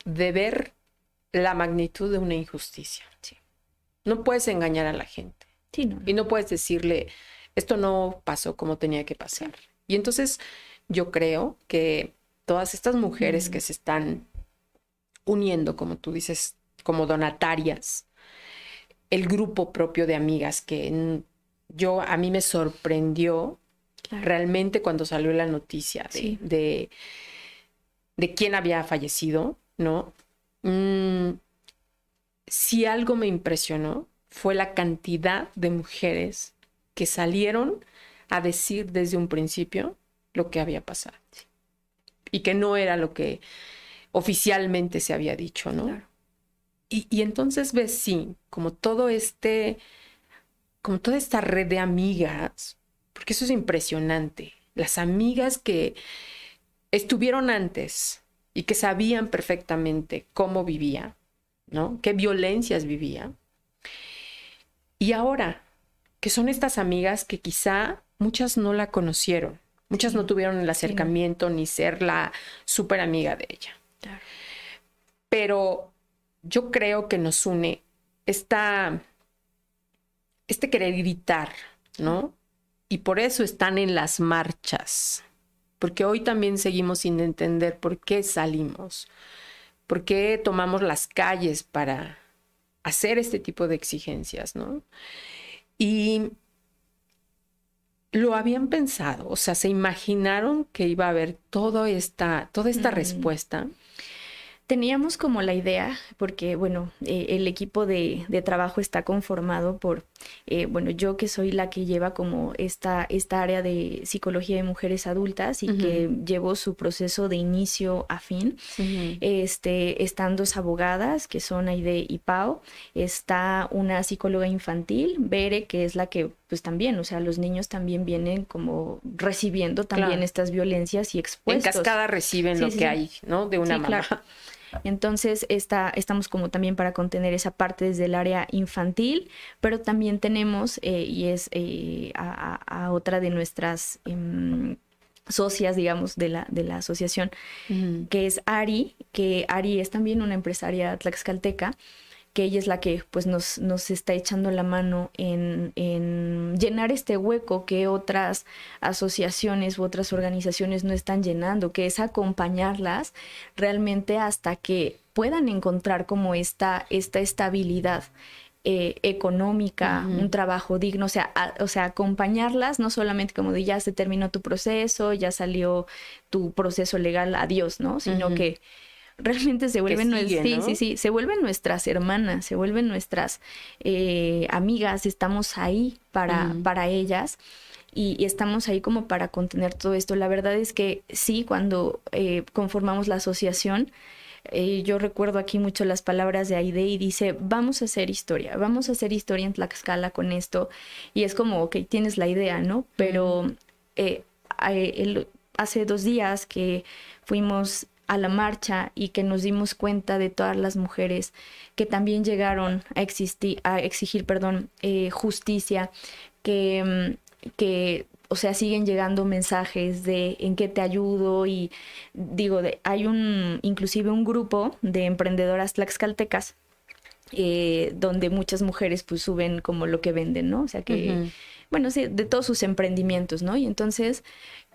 de ver la magnitud de una injusticia. No puedes engañar a la gente. Y no puedes decirle, esto no pasó como tenía que pasar. Y entonces yo creo que todas estas mujeres que se están uniendo, como tú dices, como donatarias, el grupo propio de amigas que yo a mí me sorprendió realmente cuando salió la noticia de, de, quién había fallecido, ¿no? Mm, si algo me impresionó fue la cantidad de mujeres que salieron a decir desde un principio lo que había pasado y que no era lo que oficialmente se había dicho, ¿no? Y, y, entonces ves, sí, como todo este, como toda esta red de amigas, porque eso es impresionante, las amigas que estuvieron antes y que sabían perfectamente cómo vivía, ¿no? Qué violencias vivía. Y ahora, que son estas amigas que quizá muchas no la conocieron, muchas no tuvieron el acercamiento ni ser la súper amiga de ella. Pero yo creo que nos une esta, este querer gritar, ¿no? Y por eso están en las marchas, porque hoy también seguimos sin entender por qué salimos, por qué tomamos las calles para hacer este tipo de exigencias, ¿no? Y lo habían pensado, o sea, se imaginaron que iba a haber toda esta, toda esta respuesta. Teníamos como la idea, porque bueno, eh, el equipo de, trabajo está conformado por, eh, bueno, yo que soy la que lleva como esta, esta área de psicología de mujeres adultas y que llevo su proceso de inicio a fin. este, están dos abogadas, que son Aide y Pau, está una psicóloga infantil, Bere, que es la que pues también, o sea, los niños también vienen como recibiendo también estas violencias y expuestos. En cascada reciben lo que hay, ¿no? De una mamá. Entonces, está, estamos como también para contener esa parte desde el área infantil, pero también tenemos, eh, y es eh, a, otra de nuestras em, socias, digamos, de la, de la asociación, que es Ari, que Ari es también una empresaria tlaxcalteca, que ella es la que pues nos, nos está echando la mano en, en, llenar este hueco que otras asociaciones u otras organizaciones no están llenando, que es acompañarlas realmente hasta que puedan encontrar como esta, esta estabilidad. Eh, económica, un trabajo digno, o sea, o sea, acompañarlas, no solamente como de ya se terminó tu proceso, ya salió tu proceso legal, adiós, ¿no? Sino que realmente se vuelven, sí, sí, sí, se vuelven nuestras hermanas, se vuelven nuestras eh, amigas, estamos ahí para, para ellas. Y, estamos ahí como para contener todo esto. La verdad es que sí, cuando eh, conformamos la asociación, eh, yo recuerdo aquí mucho las palabras de Aide y dice, vamos a hacer historia, vamos a hacer historia en Tlaxcala con esto. Y es como, ok, tienes la idea, ¿no? Pero hace dos días que fuimos a la marcha y que nos dimos cuenta de todas las mujeres que también llegaron a, existir, a exigir perdón, eh, justicia, que, mm, que, o sea, siguen llegando mensajes de en qué te ayudo y digo, de, hay un, inclusive un grupo de emprendedoras tlaxcaltecas eh, donde muchas mujeres pues suben como lo que venden, ¿no? O sea que, bueno, sí, de todos sus emprendimientos, ¿no? Y entonces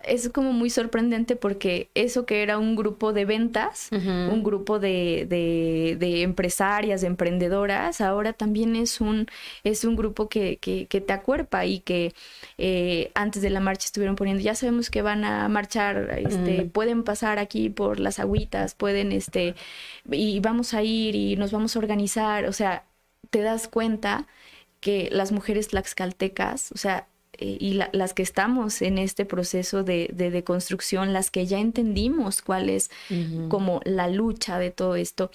es como muy sorprendente porque eso que era un grupo de ventas, un grupo de, de, empresarias, de emprendedoras, ahora también es un, es un grupo que, que, te acuerpa y que eh, antes de la marcha estuvieron poniendo, ya sabemos que van a marchar, este, pueden pasar aquí por las agüitas, pueden, este, y vamos a ir y nos vamos a organizar, o sea, te das cuenta que las mujeres tlaxcaltecas, o sea, eh, y las que estamos en este proceso de, de, construcción, las que ya entendimos cuál es como la lucha de todo esto,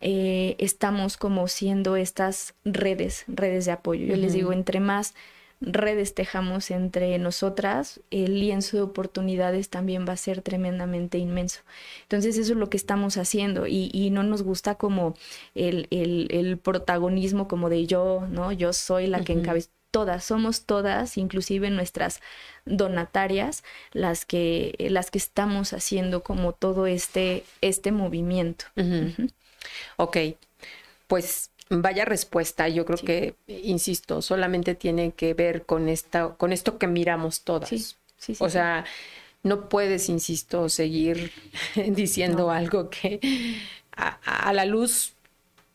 eh, estamos como siendo estas redes, redes de apoyo. Yo les digo, entre más redes tejamos entre nosotras, el lienzo de oportunidades también va a ser tremendamente inmenso. Entonces eso es lo que estamos haciendo y, y no nos gusta como el, el, el, protagonismo como de yo, ¿no? Yo soy la que encabeza todas, somos todas, inclusive nuestras donatarias, las que, las que estamos haciendo como todo este, este movimiento. Ok, pues vaya respuesta. Yo creo que, insisto, solamente tiene que ver con esta, con esto que miramos todas. Sí, o sea, no puedes, insisto, seguir diciendo algo que a, la luz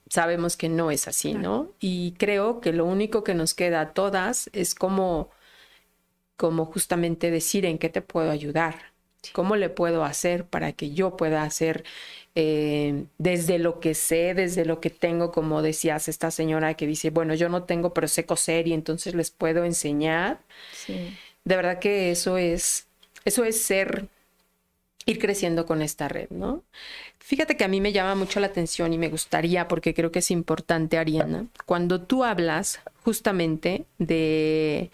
sabemos que no es así, ¿no? Y creo que lo único que nos queda a todas es como, como justamente decir en qué te puedo ayudar, ¿Cómo le puedo hacer para que yo pueda hacer eh, desde lo que sé, desde lo que tengo, como decías esta señora que dice, bueno, yo no tengo, pero sé coser y entonces les puedo enseñar? Sí. De verdad que eso es, eso es ser, ir creciendo con esta red, ¿no? Fíjate que a mí me llama mucho la atención y me gustaría, porque creo que es importante, Ariana, cuando tú hablas justamente de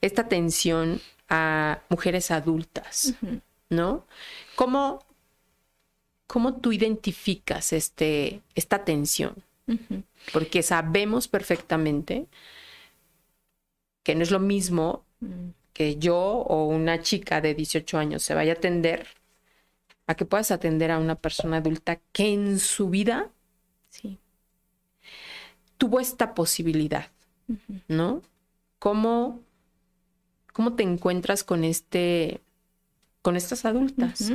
esta atención a mujeres adultas, ¿no? ¿Cómo, ¿Cómo, tú identificas este, esta tensión? Porque sabemos perfectamente que no es lo mismo mm. que yo o una chica de 18 años se vaya a atender a que puedas atender a una persona adulta que en su vida sí. tuvo esta posibilidad, ¿no? ¿Cómo, ¿Cómo te encuentras con este con estas adultas.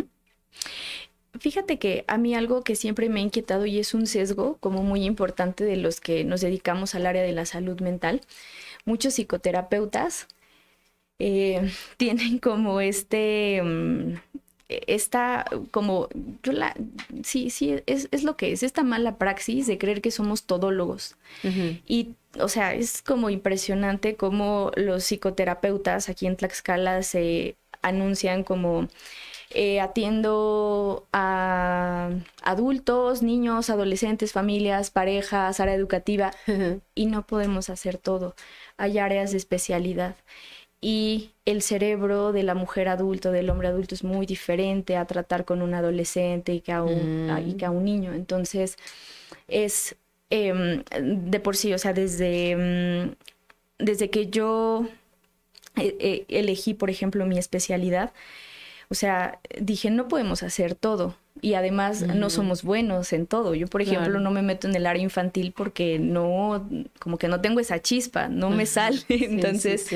Fíjate que a mí algo que siempre me ha inquietado y es un sesgo como muy importante de los que nos dedicamos al área de la salud mental, muchos psicoterapeutas eh, tienen como este, mm, esta, como, yo la, sí, sí, es, es, lo que es, esta mala praxis de creer que somos todólogos. Y, o sea, es como impresionante cómo los psicoterapeutas aquí en Tlaxcala se anuncian como eh, atiendo a adultos, niños, adolescentes, familias, parejas, área educativa y no podemos hacer todo. Hay áreas de especialidad y el cerebro de la mujer adulto, del hombre adulto es muy diferente a tratar con un adolescente y que a un, y que a un niño. Entonces es em, de por sí, o sea, desde, em, desde que yo eh, eh, elegí, por ejemplo, mi especialidad, o sea, dije, no podemos hacer todo y además no somos buenos en todo. Yo, por ejemplo, no me meto en el área infantil porque no, como que no tengo esa chispa, no me sale. Entonces,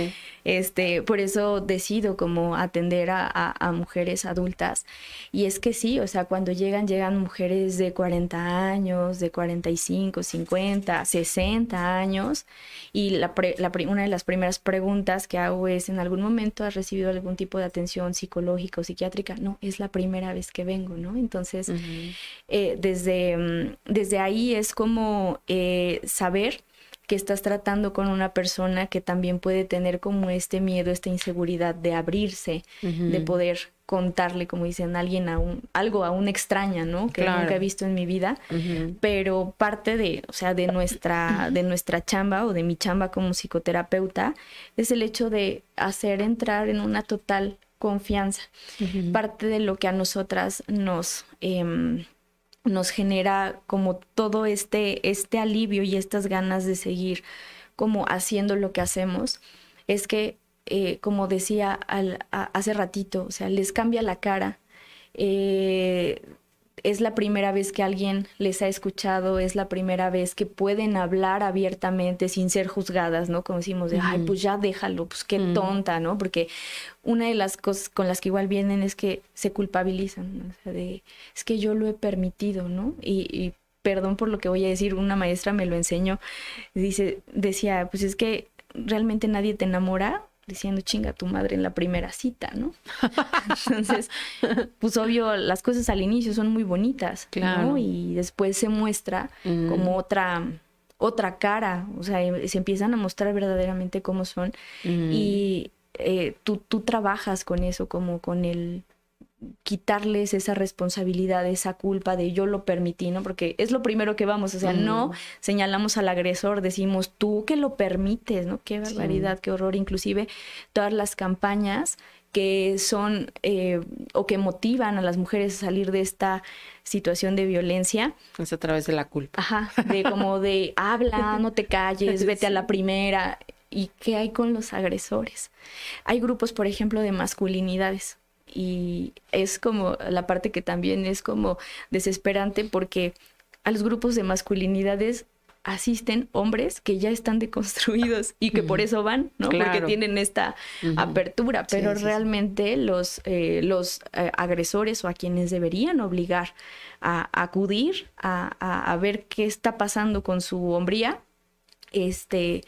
este, por eso decido como atender a, a, mujeres adultas. Y es que sí, o sea, cuando llegan, llegan mujeres de 40 años, de 45, 50, 60 años. Y la, la una de las primeras preguntas que hago es, ¿en algún momento has recibido algún tipo de atención psicológica o psiquiátrica? No, es la primera vez que vengo, ¿no? Entonces, eh, desde, mm, desde ahí es como eh, saber que estás tratando con una persona que también puede tener como este miedo, esta inseguridad de abrirse, de poder contarle, como dicen, a alguien a un, algo a una extraña, ¿no? Que nunca he visto en mi vida, pero parte de, o sea, de nuestra, de nuestra chamba o de mi chamba como psicoterapeuta es el hecho de hacer entrar en una total confianza. Parte de lo que a nosotras nos, em, nos genera como todo este, este alivio y estas ganas de seguir como haciendo lo que hacemos, es que, eh, como decía al, hace ratito, o sea, les cambia la cara. Eh, es la primera vez que alguien les ha escuchado, es la primera vez que pueden hablar abiertamente sin ser juzgadas, ¿no? Como decimos, de, ay, pues ya déjalo, pues qué tonta, ¿no? Porque una de las cosas con las que igual vienen es que se culpabilizan, o sea, de, es que yo lo he permitido, ¿no? Y, y, perdón por lo que voy a decir, una maestra me lo enseñó, dice, decía, pues es que realmente nadie te enamora diciendo chinga tu madre en la primera cita, ¿no? Entonces, pues obvio, las cosas al inicio son muy bonitas, claro. ¿no? Y después se muestra como otra otra cara, o sea, se empiezan a mostrar verdaderamente cómo son y eh, tú, tú trabajas con eso, como con el quitarles esa responsabilidad, esa culpa de yo lo permití, ¿no? Porque es lo primero que vamos, o sea, no señalamos al agresor, decimos tú que lo permites, ¿no? Qué barbaridad, qué horror, inclusive todas las campañas que son eh, o que motivan a las mujeres a salir de esta situación de violencia. Es a través de la culpa. Ajá, de como de habla, no te calles, vete a la primera. ¿Y qué hay con los agresores? Hay grupos, por ejemplo, de masculinidades y es como la parte que también es como desesperante porque a los grupos de masculinidades asisten hombres que ya están deconstruidos y que por eso van, ¿no? Porque tienen esta apertura, pero realmente los, eh, los eh, agresores o a quienes deberían obligar a, acudir a, a, ver qué está pasando con su hombría, este,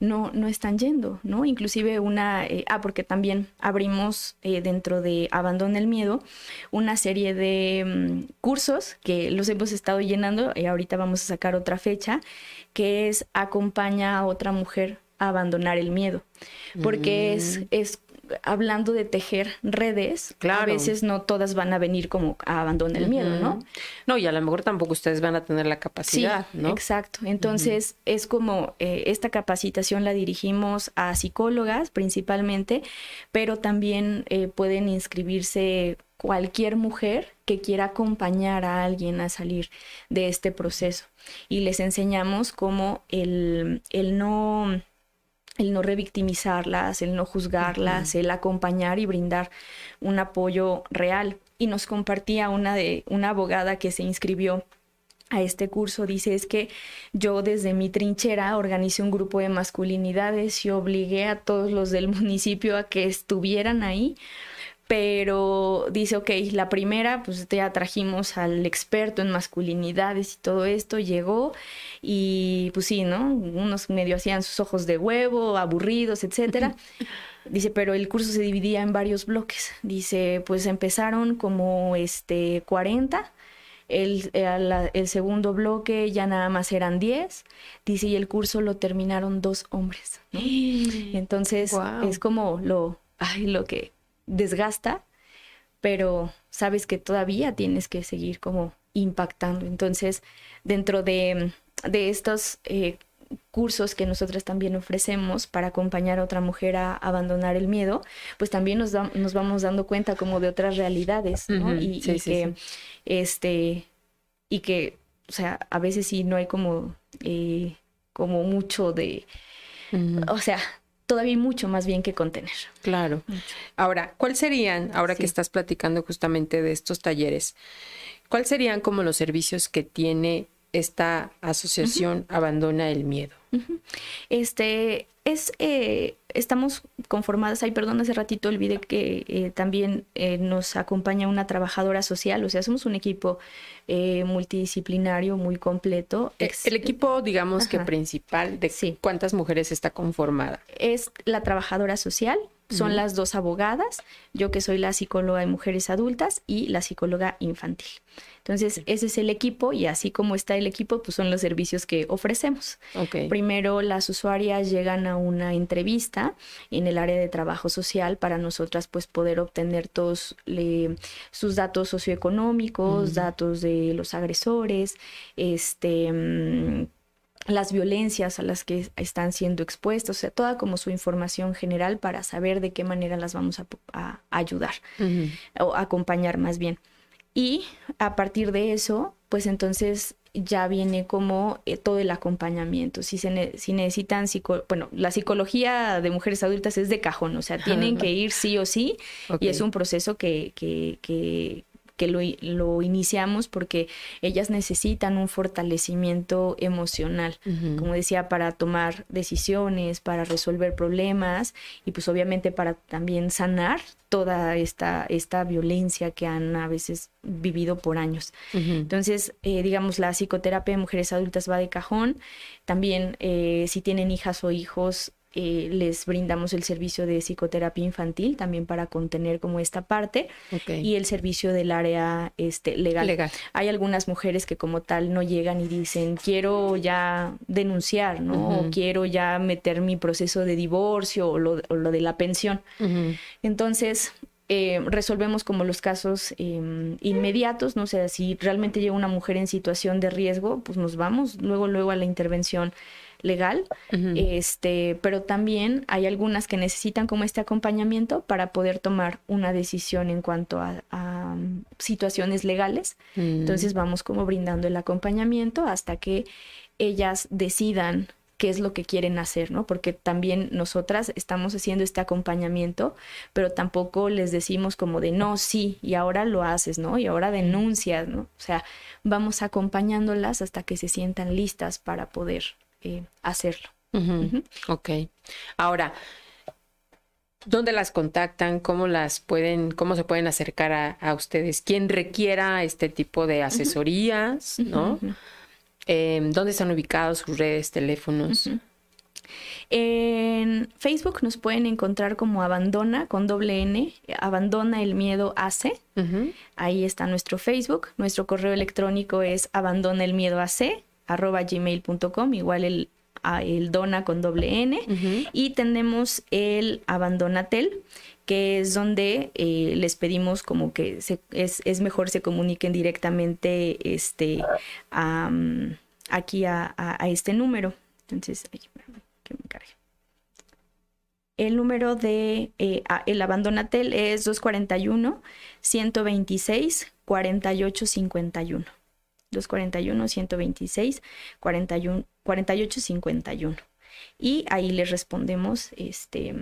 no, no están yendo, ¿no? Inclusive una, eh, ah, porque también abrimos eh, dentro de Abandona el Miedo una serie de mm, cursos que los hemos estado llenando y ahorita vamos a sacar otra fecha, que es acompaña a otra mujer a abandonar el miedo, porque es, mm. es hablando de tejer redes, a veces no todas van a venir como a abandonar el miedo, ¿no? No, y a lo mejor tampoco ustedes van a tener la capacidad, sí, Exacto. Entonces, es como eh, esta capacitación la dirigimos a psicólogas principalmente, pero también eh, pueden inscribirse cualquier mujer que quiera acompañar a alguien a salir de este proceso. Y les enseñamos cómo el, el no el no revictimizarlas, el no juzgarlas, el acompañar y brindar un apoyo real. Y nos compartía una de una abogada que se inscribió a este curso dice es que yo desde mi trinchera organicé un grupo de masculinidades y obligué a todos los del municipio a que estuvieran ahí pero dice, ok, la primera, pues ya trajimos al experto en masculinidades y todo esto, llegó y pues sí, ¿no? Unos medio hacían sus ojos de huevo, aburridos, etcétera. Dice, pero el curso se dividía en varios bloques. Dice, pues empezaron como este 40, el, eh, el, segundo bloque ya nada más eran 10, dice, y el curso lo terminaron dos hombres. Entonces, es como lo, ay, lo que desgasta, pero sabes que todavía tienes que seguir como impactando. Entonces, dentro de, estos eh, cursos que nosotras también ofrecemos para acompañar a otra mujer a abandonar el miedo, pues también nos, nos vamos dando cuenta como de otras realidades, ¿no? y, que, este, y que, o sea, a veces sí no hay como, eh, como mucho de, o sea, todavía hay mucho más bien que contener. Claro. Ahora, ¿cuáles serían, ahora que estás platicando justamente de estos talleres, cuáles serían como los servicios que tiene esta asociación Abandona el Miedo? Este es, eh, estamos conformadas, ay, perdón, hace ratito olvidé que eh, también eh, nos acompaña una trabajadora social, o sea, somos un equipo multidisciplinario muy completo. el equipo, digamos que principal, ¿de cuántas mujeres está conformada? Es la trabajadora social, son las dos abogadas, yo que soy la psicóloga de mujeres adultas y la psicóloga infantil. Entonces, ese es el equipo y así como está el equipo, pues son los servicios que ofrecemos. Primero, las usuarias llegan a una entrevista en el área de trabajo social para nosotras pues poder obtener todos sus datos socioeconómicos, datos de los agresores, este mm, las violencias a las que están siendo expuestos, o sea, toda como su información general para saber de qué manera las vamos a, ayudar o acompañar más bien. Y a partir de eso, pues entonces ya viene como eh, todo el acompañamiento. Si, se si necesitan, bueno, la psicología de mujeres adultas es de cajón, o sea, tienen que ir sí o sí y es un proceso que, que, que, que lo, lo, iniciamos porque ellas necesitan un fortalecimiento emocional, como decía, para tomar decisiones, para resolver problemas y pues obviamente para también sanar toda esta, esta violencia que han a veces vivido por años. Entonces, eh, digamos, la psicoterapia de mujeres adultas va de cajón. También eh, si tienen hijas o hijos, eh, les brindamos el servicio de psicoterapia infantil también para contener como esta parte y el servicio del área este, legal. Hay algunas mujeres que como tal no llegan y dicen quiero ya denunciar, ¿no? O quiero ya meter mi proceso de divorcio o lo, de la pensión. Entonces, eh, resolvemos como los casos em, inmediatos, no sé, si realmente llega una mujer en situación de riesgo, pues nos vamos luego, luego a la intervención legal, este, pero también hay algunas que necesitan como este acompañamiento para poder tomar una decisión en cuanto a, um, situaciones legales. Mm. Entonces vamos como brindando el acompañamiento hasta que ellas decidan qué es lo que quieren hacer, ¿no? Porque también nosotras estamos haciendo este acompañamiento, pero tampoco les decimos como de no, sí, y ahora lo haces, ¿no? Y ahora denuncias, ¿no? O sea, vamos acompañándolas hasta que se sientan listas para poder eh, hacerlo. Ok. Ahora, ¿dónde las contactan? ¿Cómo las pueden, cómo se pueden acercar a, ustedes? ¿Quién requiera este tipo de asesorías? ¿No? Em, ¿Dónde están ubicados sus redes, teléfonos? En Facebook nos pueden encontrar como Abandona con doble N, Abandona el Miedo AC. Ahí está nuestro Facebook. Nuestro correo electrónico es abandona el miedo AC arroba gmail.com, igual el, el dona con doble N. Y tenemos el abandonatel que es donde eh, les pedimos como que es, mejor se comuniquen directamente este, aquí a, este número. Entonces, que me cargue. El número de eh, el abandonatel es 241 126 4851. 241 126 41 4851. Y ahí les respondemos este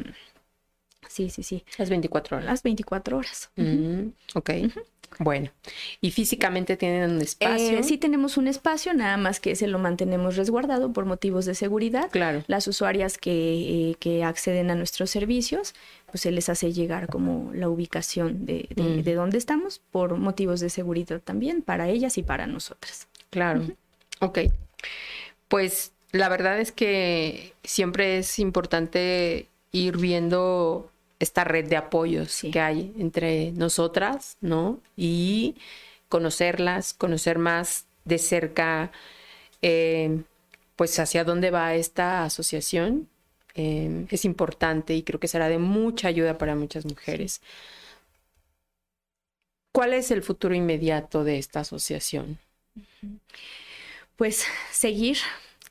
Sí, sí, sí. Las 24 horas. Las 24 horas. Mm, ok. Bueno, ¿y físicamente tienen un espacio? Eh, sí tenemos un espacio, nada más que se lo mantenemos resguardado por motivos de seguridad. Claro. Las usuarias que, eh, que acceden a nuestros servicios, pues se les hace llegar como la ubicación de, de, mm. dónde estamos por motivos de seguridad también, para ellas y para nosotras. Claro. Ok. Pues la verdad es que siempre es importante ir viendo esta red de apoyos que hay entre nosotras, ¿no? Y conocerlas, conocer más de cerca, eh, pues hacia dónde va esta asociación. Eh, es importante y creo que será de mucha ayuda para muchas mujeres. ¿Cuál es el futuro inmediato de esta asociación? Pues seguir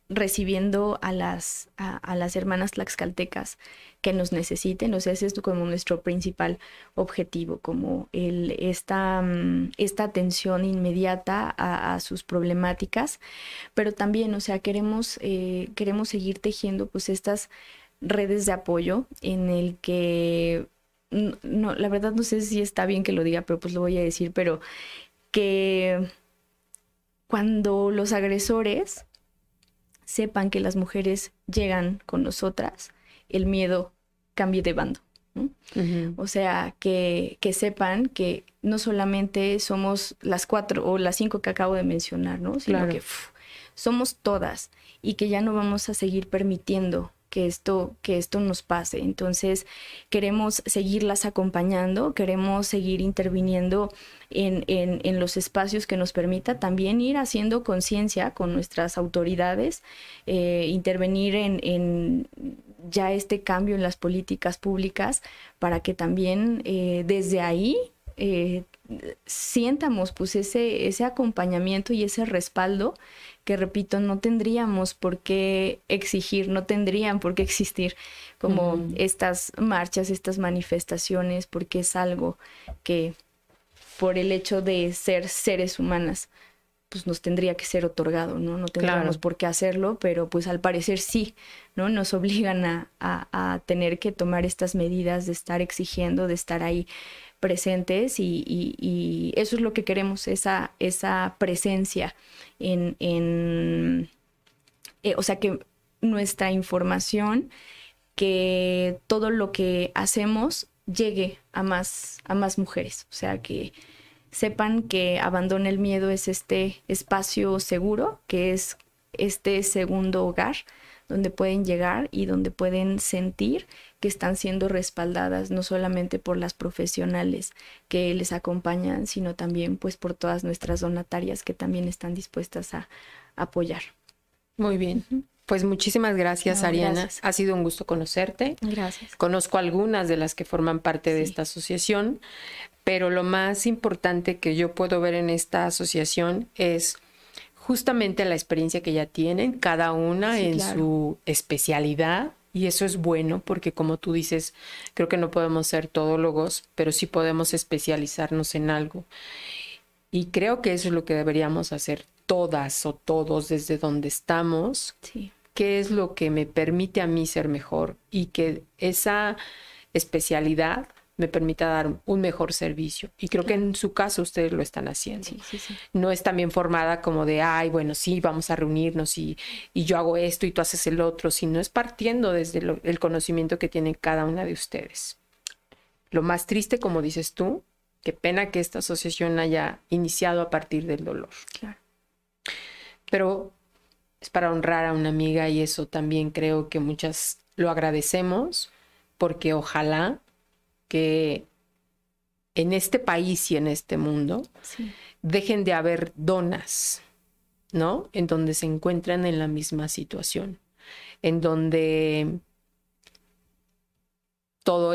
recibiendo a las, a, las hermanas tlaxcaltecas que nos necesiten, o sea, ese es como nuestro principal objetivo, como el, esta, mm, esta atención inmediata a, sus problemáticas, pero también, o sea, queremos, eh, queremos seguir tejiendo pues estas redes de apoyo en el que, no, la verdad no sé si está bien que lo diga, pero pues lo voy a decir, pero que cuando los agresores sepan que las mujeres llegan con nosotras, el miedo cambie de bando. O sea, que, que, sepan que no solamente somos las cuatro o las cinco que acabo de mencionar, ¿no? Sino que somos todas y que ya no vamos a seguir permitiendo que esto, que esto nos pase. Entonces, queremos seguirlas acompañando, queremos seguir interviniendo en, en, los espacios que nos permita también ir haciendo conciencia con nuestras autoridades, eh, intervenir en, en, ya este cambio en las políticas públicas para que también eh, desde ahí eh, sientamos pues ese, ese acompañamiento y ese respaldo que repito, no tendríamos por qué exigir, no tendrían por qué existir como estas marchas, estas manifestaciones, porque es algo que por el hecho de ser seres humanas, pues nos tendría que ser otorgado, ¿no? No tendríamos por qué hacerlo, pero pues al parecer sí, ¿no? Nos obligan a, a, tener que tomar estas medidas de estar exigiendo, de estar ahí presentes y, eso es lo que queremos, esa, esa presencia en, en eh, o sea, que nuestra información, que todo lo que hacemos llegue a más, a más mujeres, o sea, que sepan que Abandona el Miedo es este espacio seguro, que es este segundo hogar donde pueden llegar y donde pueden sentir que están siendo respaldadas no solamente por las profesionales que les acompañan, sino también pues por todas nuestras donatarias que también están dispuestas a, apoyar. Muy bien. Pues muchísimas gracias, Ariana. Ha sido un gusto conocerte. Gracias. Conozco algunas de las que forman parte de esta asociación, pero lo más importante que yo puedo ver en esta asociación es justamente la experiencia que ya tienen, cada una en su especialidad. Y eso es bueno porque como tú dices, creo que no podemos ser todólogos, pero sí podemos especializarnos en algo. Y creo que eso es lo que deberíamos hacer todas o todos desde donde estamos. Sí. ¿Qué es lo que me permite a mí ser mejor? Y que esa especialidad me permita dar un mejor servicio. Y creo que en su caso ustedes lo están haciendo. No es también formada como de, ay, bueno, sí, vamos a reunirnos y, y yo hago esto y tú haces el otro, sino es partiendo desde el conocimiento que tiene cada una de ustedes. Lo más triste, como dices tú, qué pena que esta asociación haya iniciado a partir del dolor. Claro. Pero es para honrar a una amiga y eso también creo que muchas lo agradecemos porque ojalá que en este país y en este mundo dejen de haber donas, ¿no? En donde se encuentran en la misma situación, en donde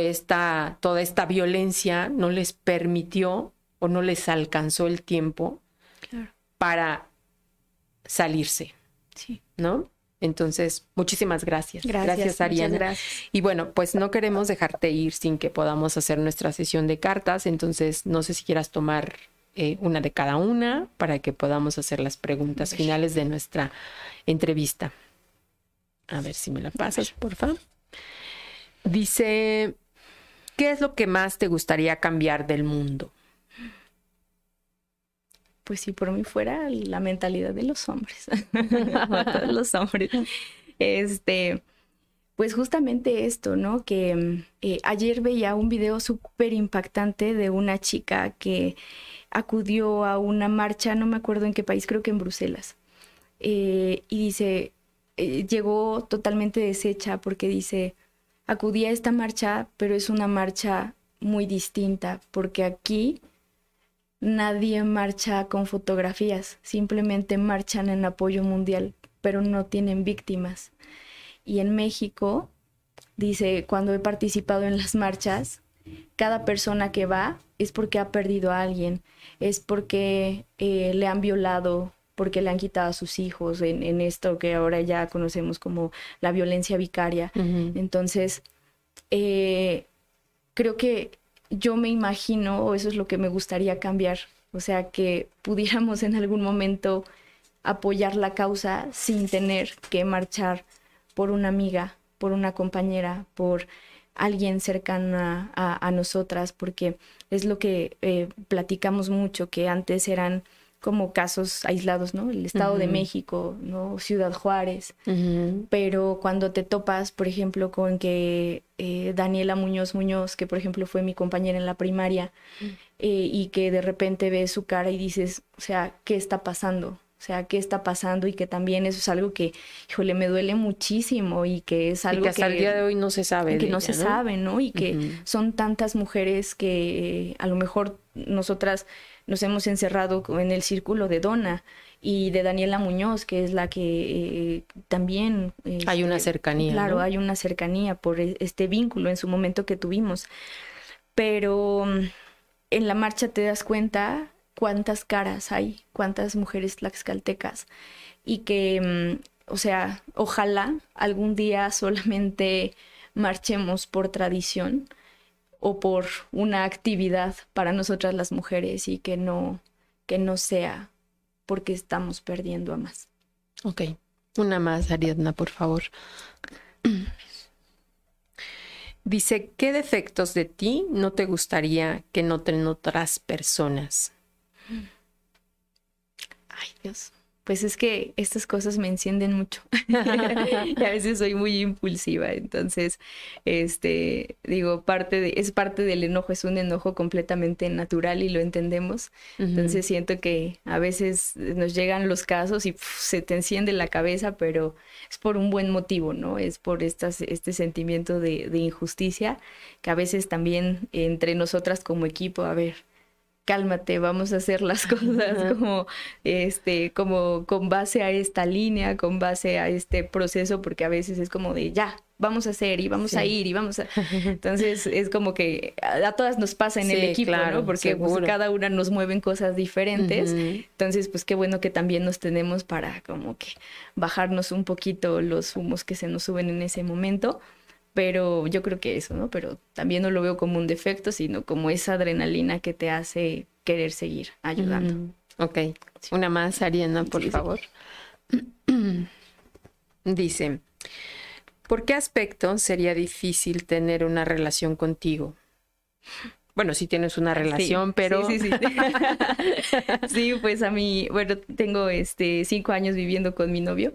esta, toda esta violencia no les permitió o no les alcanzó el tiempo para salirse. Sí. ¿No? Entonces, muchísimas gracias. Gracias, Ariana. Y bueno, pues no queremos dejarte ir sin que podamos hacer nuestra sesión de cartas. Entonces, no sé si quieras tomar eh, una de cada una para que podamos hacer las preguntas finales de nuestra entrevista. A ver si me la pasas, por favor. Dice, ¿qué es lo que más te gustaría cambiar del mundo? Pues si por mí fuera la mentalidad de los hombres, los hombres. Este, pues justamente esto, ¿no? Que eh, ayer veía un video súper impactante de una chica que acudió a una marcha, no me acuerdo en qué país, creo que en Bruselas. Eh, y dice, eh, llegó totalmente deshecha porque dice, acudí a esta marcha, pero es una marcha muy distinta, porque aquí nadie marcha con fotografías, simplemente marchan en apoyo mundial, pero no tienen víctimas. Y en México, dice, cuando he participado en las marchas, cada persona que va es porque ha perdido a alguien, es porque eh, le han violado, porque le han quitado a sus hijos en, esto que ahora ya conocemos como la violencia vicaria. Entonces, eh, creo que yo me imagino, o eso es lo que me gustaría cambiar, o sea, que pudiéramos en algún momento apoyar la causa sin tener que marchar por una amiga, por una compañera, por alguien cercana a, nosotras, porque es lo que eh, platicamos mucho, que antes eran como casos aislados, ¿no? El Estado de México, ¿no? Ciudad Juárez. Pero cuando te topas, por ejemplo, con que eh, Daniela Muñoz Muñoz, que por ejemplo fue mi compañera en la primaria, mm. eh, y que de repente ves su cara y dices, o sea, ¿qué está pasando? O sea, ¿qué está pasando? Y que también eso es algo que, híjole, me duele muchísimo y que es algo que hasta el día de hoy no se sabe. Que no se sabe, ¿no? Y que son tantas mujeres que eh, a lo mejor nosotras nos hemos encerrado en el círculo de Donna y de Daniela Muñoz, que es la que eh, también... hay una este, cercanía. Claro, hay una cercanía por e, este vínculo en su momento que tuvimos. Pero mm, en la marcha te das cuenta cuántas caras hay, cuántas mujeres tlaxcaltecas y que, mm, o sea, ojalá algún día solamente marchemos por tradición o por una actividad para nosotras las mujeres y que no, que no sea porque estamos perdiendo a más. Ok, una más, Ariadna, por favor. Dice, ¿qué defectos de ti no te gustaría que noten otras personas? Ay, Dios pues es que estas cosas me encienden mucho. Y a veces soy muy impulsiva, entonces, este, digo, parte de, es parte del enojo, es un enojo completamente natural y lo entendemos, entonces siento que a veces nos llegan los casos y se te enciende la cabeza, pero es por un buen motivo, ¿no? Es por estas, este sentimiento de, de injusticia que a veces también entre nosotras como equipo, a ver, cálmate, vamos a hacer las cosas como, este, como con base a esta línea, con base a este proceso, porque a veces es como de ya, vamos a hacer y vamos a ir y vamos a... Entonces es como que a, todas nos pasa en el equipo, ¿no? Porque pues, cada una nos mueven cosas diferentes. Entonces, pues qué bueno que también nos tenemos para como que bajarnos un poquito los humos que se nos suben en ese momento pero yo creo que eso, ¿no? Pero también no lo veo como un defecto, sino como esa adrenalina que te hace querer seguir ayudando. Ok, una más, Ariana, por favor. Dice, ¿por qué aspecto sería difícil tener una relación contigo? Bueno, sí tienes una relación, pero... Sí, sí, sí. sí, pues a mí, bueno, tengo este cinco años viviendo con mi novio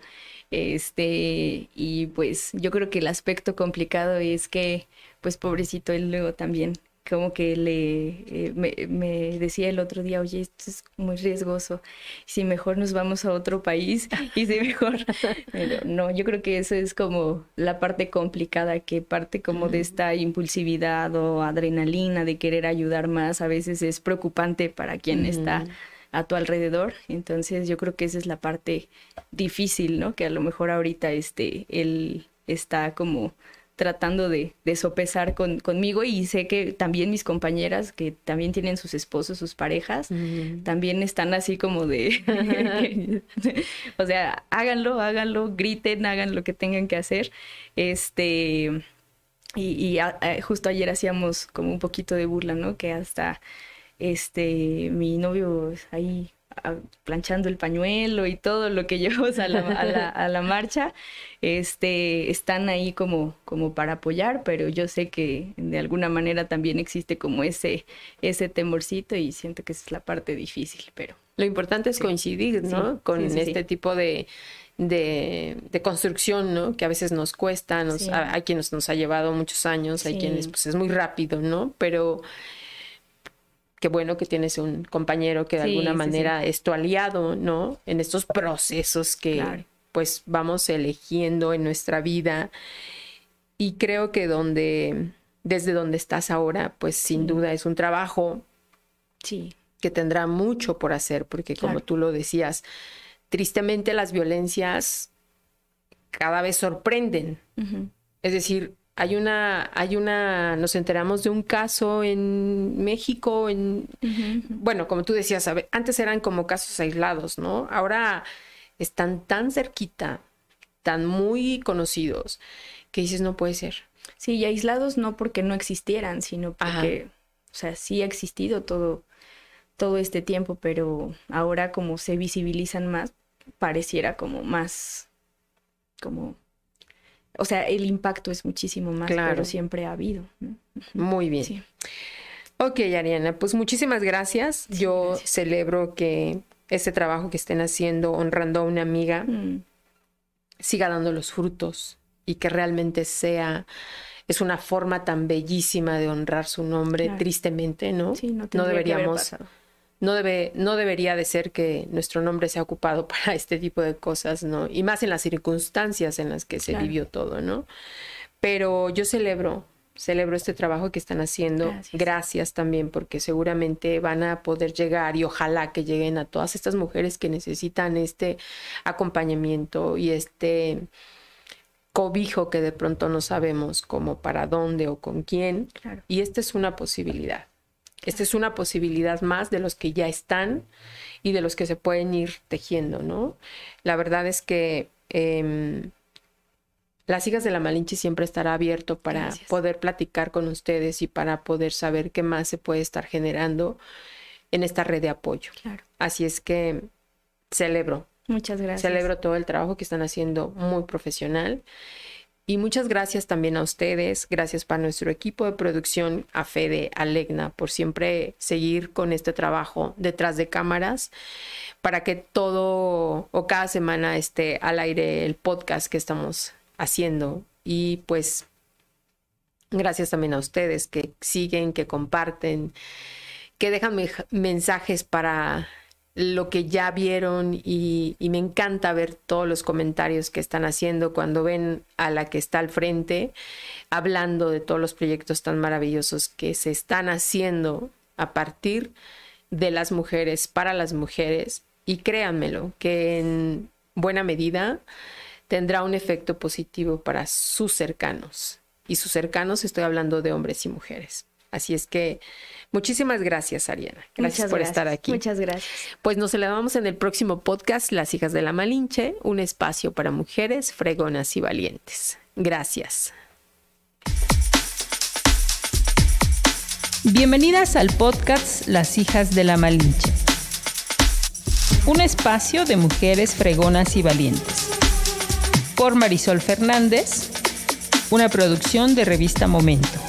este, y pues yo creo que el aspecto complicado es que, pues pobrecito, él luego también como que le eh, me, decía el otro día, oye, esto es muy riesgoso, si mejor nos vamos a otro país y si mejor, no, yo creo que eso es como la parte complicada, que parte como de esta impulsividad o adrenalina de querer ayudar más, a veces es preocupante para quien está a tu alrededor, entonces yo creo que esa es la parte difícil, ¿no? Que a lo mejor ahorita este, él está como tratando de, sopesar con, conmigo y sé que también mis compañeras que también tienen sus esposos, sus parejas, también están así como de, o sea, háganlo, háganlo, griten, hagan lo que tengan que hacer. Este, y, justo ayer hacíamos como un poquito de burla, ¿no? Que hasta este, mi novio ahí planchando el pañuelo y todo lo que llevamos a la, a la, marcha, este, están ahí como, como para apoyar, pero yo sé que de alguna manera también existe como ese, ese temorcito y siento que esa es la parte difícil, pero... Lo importante es coincidir, ¿no? Con este tipo de, de, construcción, ¿no? Que a veces nos cuesta, nos, hay quienes nos ha llevado muchos años, hay quienes pues es muy rápido, ¿no? Pero qué bueno que tienes un compañero que de alguna manera es tu aliado, ¿no? En estos procesos que pues vamos eligiendo en nuestra vida. Y creo que donde, desde donde estás ahora, pues sin duda es un trabajo que tendrá mucho por hacer, porque como tú lo decías, tristemente las violencias cada vez sorprenden. Es decir, hay una, hay una, nos enteramos de un caso en México, en, bueno, como tú decías, antes eran como casos aislados, ¿no? Ahora están tan cerquita, tan muy conocidos, que dices, no puede ser. Sí, y aislados no porque no existieran, sino porque, o sea, sí ha existido todo, todo este tiempo, pero ahora como se visibilizan más, pareciera como más, como o sea, el impacto es muchísimo más, claro. pero siempre ha habido. Muy bien. Ok, Ariana, pues muchísimas gracias. Yo celebro que este trabajo que estén haciendo, honrando a una amiga, mm. siga dando los frutos y que realmente sea es una forma tan bellísima de honrar su nombre, tristemente, ¿no? Sí, no, no deberíamos no, debe, no debería de ser que nuestro nombre sea ocupado para este tipo de cosas, ¿no? Y más en las circunstancias en las que se vivió todo, ¿no? Pero yo celebro, celebro este trabajo que están haciendo. Gracias. también, porque seguramente van a poder llegar y ojalá que lleguen a todas estas mujeres que necesitan este acompañamiento y este cobijo que de pronto no sabemos cómo para dónde o con quién. Y esta es una posibilidad. Esta es una posibilidad más de los que ya están y de los que se pueden ir tejiendo, ¿no? La verdad es que em, las hijas de la Malinche siempre estará abierto para poder platicar con ustedes y para poder saber qué más se puede estar generando en esta red de apoyo. Así es que celebro. Muchas gracias. Celebro todo el trabajo que están haciendo muy profesional y muchas gracias también a ustedes, gracias para nuestro equipo de producción, a Fede, a Legna, por siempre seguir con este trabajo detrás de cámaras, para que todo o cada semana esté al aire el podcast que estamos haciendo. Y pues gracias también a ustedes que siguen, que comparten, que dejan mensajes para lo que ya vieron y, me encanta ver todos los comentarios que están haciendo cuando ven a la que está al frente hablando de todos los proyectos tan maravillosos que se están haciendo a partir de las mujeres para las mujeres y créanmelo que en buena medida tendrá un efecto positivo para sus cercanos y sus cercanos estoy hablando de hombres y mujeres. Así es que muchísimas gracias, Ariana. Gracias por estar aquí. Muchas gracias. Pues nos elevamos en el próximo podcast, Las hijas de la Malinche, un espacio para mujeres fregonas y valientes. Gracias. Bienvenidas al podcast Las hijas de la Malinche. Un espacio de mujeres fregonas y valientes. Por Marisol Fernández, una producción de revista Momento.